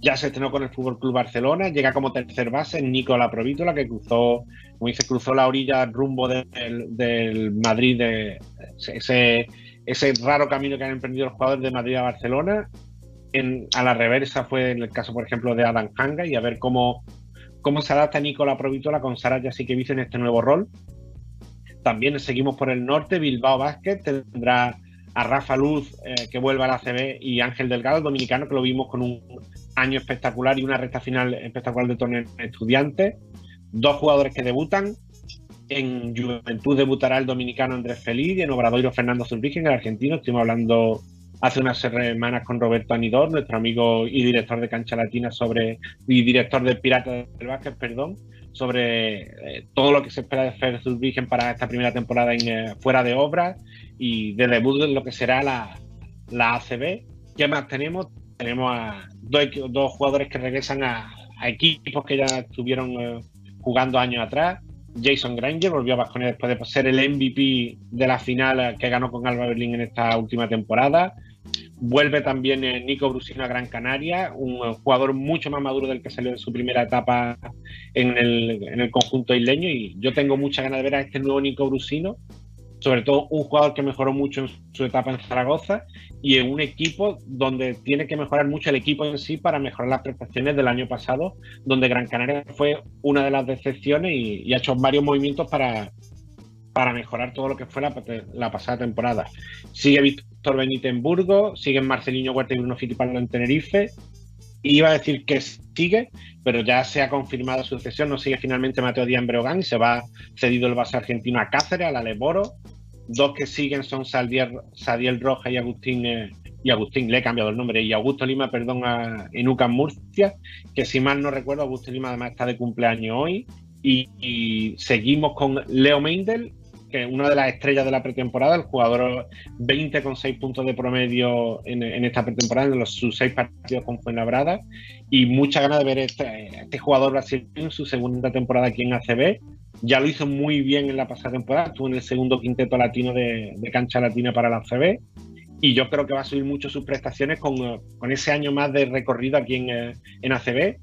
Ya se estrenó con el Fútbol Club Barcelona, llega como tercer base Nicola Provítola, que cruzó, como dice, cruzó la orilla rumbo del Madrid, de ese ese raro camino que han emprendido los jugadores de Madrid a Barcelona. En, a la reversa fue en el caso, por ejemplo, de Adam Hanga y a ver cómo, cómo se adapta Nicola Provitola con Sara Jasiquevic en este nuevo rol. También seguimos por el norte, Bilbao Basket tendrá a Rafa Luz eh, que vuelve a la CB y Ángel Delgado, el dominicano, que lo vimos con un año espectacular y una recta final espectacular de torneo estudiantes. Dos jugadores que debutan, en Juventud debutará el dominicano Andrés Feliz en Obradoiro Fernando Zurbigen, el argentino. Estuvimos hablando hace unas semanas con Roberto Anidor, nuestro amigo y director de Cancha Latina sobre y director del Pirata del Básquet, perdón, sobre eh, todo lo que se espera de Fer Zurbigen para esta primera temporada en eh, fuera de obra y de debut en lo que será la, la ACB. ¿Qué más tenemos? Tenemos a dos, dos jugadores que regresan a, equipos que ya estuvieron eh, jugando años atrás. Jason Granger volvió a Vasconia después de ser el MVP de la final que ganó con Alba Berlín en esta última temporada. Vuelve también eh, Nico Brusino a Gran Canaria, un jugador mucho más maduro del que salió en su primera etapa en el, en el conjunto isleño. Y yo tengo mucha ganas de ver a este nuevo Nico Brusino, sobre todo un jugador que mejoró mucho en su etapa en Zaragoza y en un equipo donde tiene que mejorar mucho el equipo en sí para mejorar las prestaciones del año pasado, donde Gran Canaria fue una de las decepciones y, ha hecho varios movimientos para, para mejorar todo lo que fue la, pasada temporada. Sigue Víctor Benítez en Burgos, siguen Marcelino Huerta y Bruno Fittipaldo en Tenerife. Iba a decir que sigue, pero ya se ha confirmado su sucesión. No sigue finalmente Mateo Díaz Breogán y se va cedido el base argentino a Cáceres, a la Leboro. Dos que siguen son Sadiel, Roja y Agustín, eh, y Agustín, le he cambiado el nombre, y Augusto Lima, perdón, a, en UCAM Murcia, que si mal no recuerdo, Augusto Lima además está de cumpleaños hoy. Y, seguimos con Leo Meindel, que una de las estrellas de la pretemporada, el jugador 20 con 6 puntos de promedio en, esta pretemporada, en los, sus 6 partidos con Fuenlabrada, y mucha ganas de ver este, este jugador brasileño en su segunda temporada aquí en ACB ya lo hizo muy bien en la pasada temporada, estuvo en el segundo quinteto latino de, cancha latina para la CB y yo creo que va a subir mucho sus prestaciones con, ese año más de recorrido aquí en, en ACB.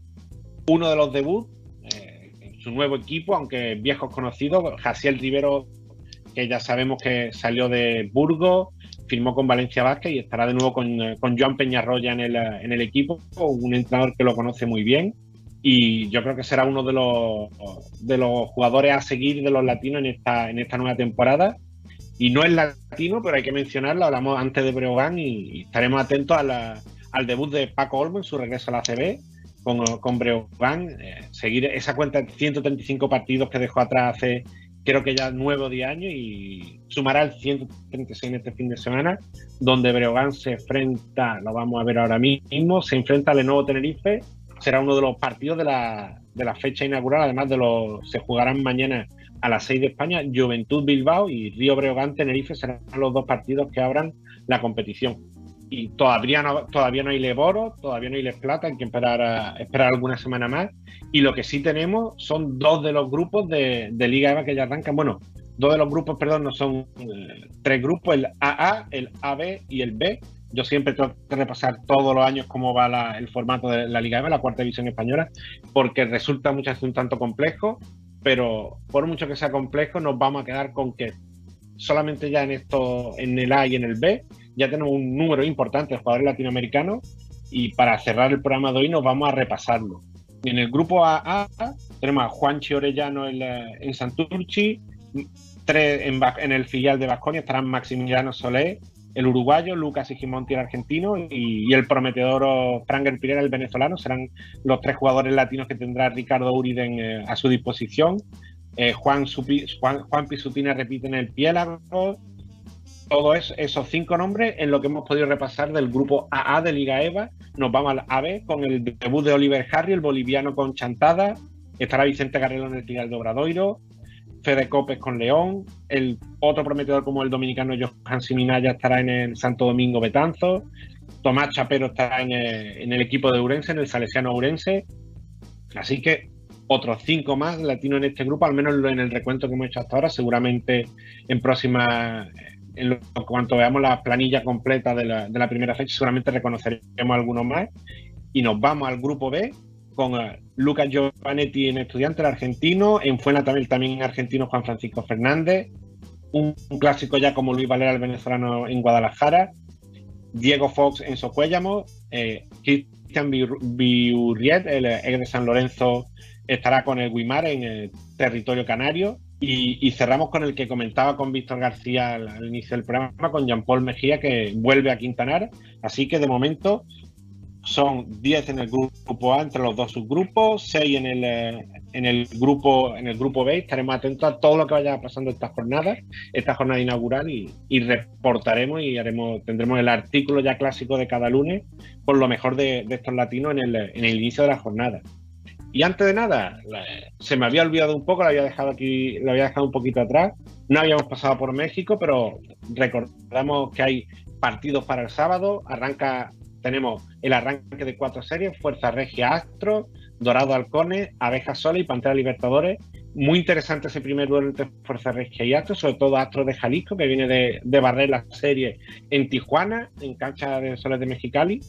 Uno de los debuts eh, en su nuevo equipo, aunque viejos conocidos, Jaciel Rivero, que ya sabemos que salió de Burgos, firmó con Valencia Vázquez y estará de nuevo con, eh, con Joan Peñarroya en el, en el equipo, un entrenador que lo conoce muy bien. Y yo creo que será uno de los, de los jugadores a seguir de los latinos en esta, en esta nueva temporada. Y no es latino, pero hay que mencionarlo, hablamos antes de Breogán y, estaremos atentos al debut de Paco Olmo en su regreso a la CB con, con Breogán, eh, seguir esa cuenta de 135 partidos que dejó atrás hace creo que ya nueve o diez años y sumará el 136 en este fin de semana, donde Breogán se enfrenta, lo vamos a ver ahora mismo, se enfrenta al nuevo Tenerife. Será uno de los partidos de la, de la fecha inaugural, además de los se jugarán mañana a las 6 de España, Juventud Bilbao y Río Breogán Tenerife. Serán los dos partidos que abran la competición. Y todavía no, todavía no hay Leboro, todavía no hay Les Plata, hay que esperar, esperar alguna semana más. Y lo que sí tenemos son dos de los grupos de, Liga EVA que ya arrancan. Bueno, dos de los grupos, perdón, no son eh, tres grupos, el AA, el AB y el B. Yo siempre tengo que repasar todos los años cómo va el formato de la Liga EVA, la cuarta división española, porque resulta muchas veces un tanto complejo, pero por mucho que sea complejo, nos vamos a quedar con que solamente ya en esto, en el A y en el B, ya tenemos un número importante de jugadores latinoamericanos y para cerrar el programa de hoy nos vamos a repasarlo. En el grupo AA tenemos a Juanchi Orellano en, la- en Santurchi, tres en, el filial de Vasconia estarán Maximiliano Solé, el uruguayo, Lucas Sigimonti, el argentino, y, el prometedor Franger Pirera, el venezolano. Serán los tres jugadores latinos que tendrá Ricardo Uriden eh, a su disposición. Eh, Juan, Supi- Juan, Juan Pisupina repite en el piélago. Todos esos cinco nombres en lo que hemos podido repasar del grupo AA de Liga EVA. Nos vamos al AB con el debut de Oliver Harry, el boliviano con Chantada. Estará Vicente Garrelo en el Tigre de Obradoiro. Fede Copes con León. El otro prometedor como el dominicano Johan Siminaya estará en el Santo Domingo Betanzo. Tomás Chapero estará en el, en el equipo de Urense, en el Salesiano Urense. Así que otros cinco más latinos en este grupo, al menos en el recuento que hemos hecho hasta ahora. Seguramente en próximas, en lo cuanto veamos la planilla completa de la, de la primera fecha, seguramente reconoceremos algunos más. Y nos vamos al grupo B con eh, Lucas Giovanetti en estudiante, el argentino, en Fuenlabrada también argentino Juan Francisco Fernández, un, clásico ya como Luis Valera, el venezolano en Guadalajara, Diego Fox en Socuéllamo, eh, Cristian Biur- Biurriet, el ex de San Lorenzo, estará con el Guimar en el territorio canario. Y, y cerramos con el que comentaba con Víctor García al, inicio del programa, con Jean-Paul Mejía, que vuelve a Quintanar. Así que de momento son 10 en el grupo A entre los dos subgrupos, 6 en el, eh, en el grupo en el grupo B. Estaremos atentos a todo lo que vaya pasando esta jornada, esta jornada inaugural y, reportaremos y haremos tendremos el artículo ya clásico de cada lunes por lo mejor de, de estos latinos en el, en el inicio de la jornada. Y antes de nada, la- se me había olvidado un poco, lo había dejado aquí, lo había dejado un poquito atrás. No habíamos pasado por México, pero recordamos que hay partidos para el sábado. Arranca, tenemos el arranque de cuatro series: Fuerza Regia Astro, Dorado Halcones, Abeja Sola y Pantera Libertadores. Muy interesante ese primer duelo entre Fuerza Regia y Astro, sobre todo Astro de Jalisco, que viene de, de barrer la serie en Tijuana, en cancha de Soles de Mexicali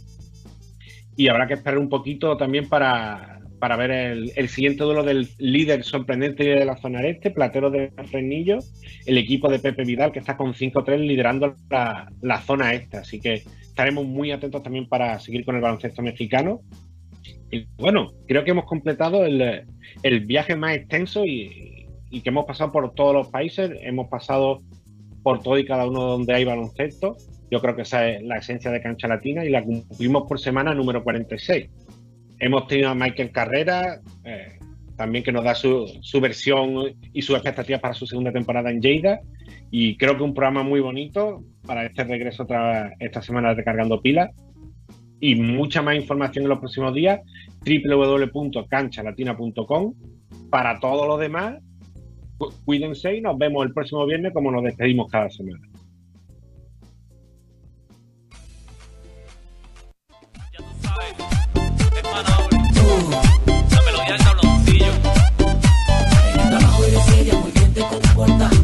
y habrá que esperar un poquito también para, para ver el, el siguiente duelo del líder sorprendente de la zona este, Platero de Fresnillo, el equipo de Pepe Vidal que está con 5-3 liderando la, la zona este. Así que estaremos muy atentos también para seguir con el baloncesto mexicano. Y bueno, creo que hemos completado el, el viaje más extenso y, y que hemos pasado por todos los países, hemos pasado por todo y cada uno donde hay baloncesto. Yo creo que esa es la esencia de Cancha Latina y la cumplimos por semana número 46. Hemos tenido a Michael Carrera, eh, también que nos da su, versión y sus expectativas para su segunda temporada en Lleida. Y creo que un programa muy bonito para este regreso otra, esta semana Recargando Pilas. Y mucha más información en los próximos días, www.canchalatina.com. Para todo lo demás, cu- cuídense y nos vemos el próximo viernes como nos despedimos cada semana. 我的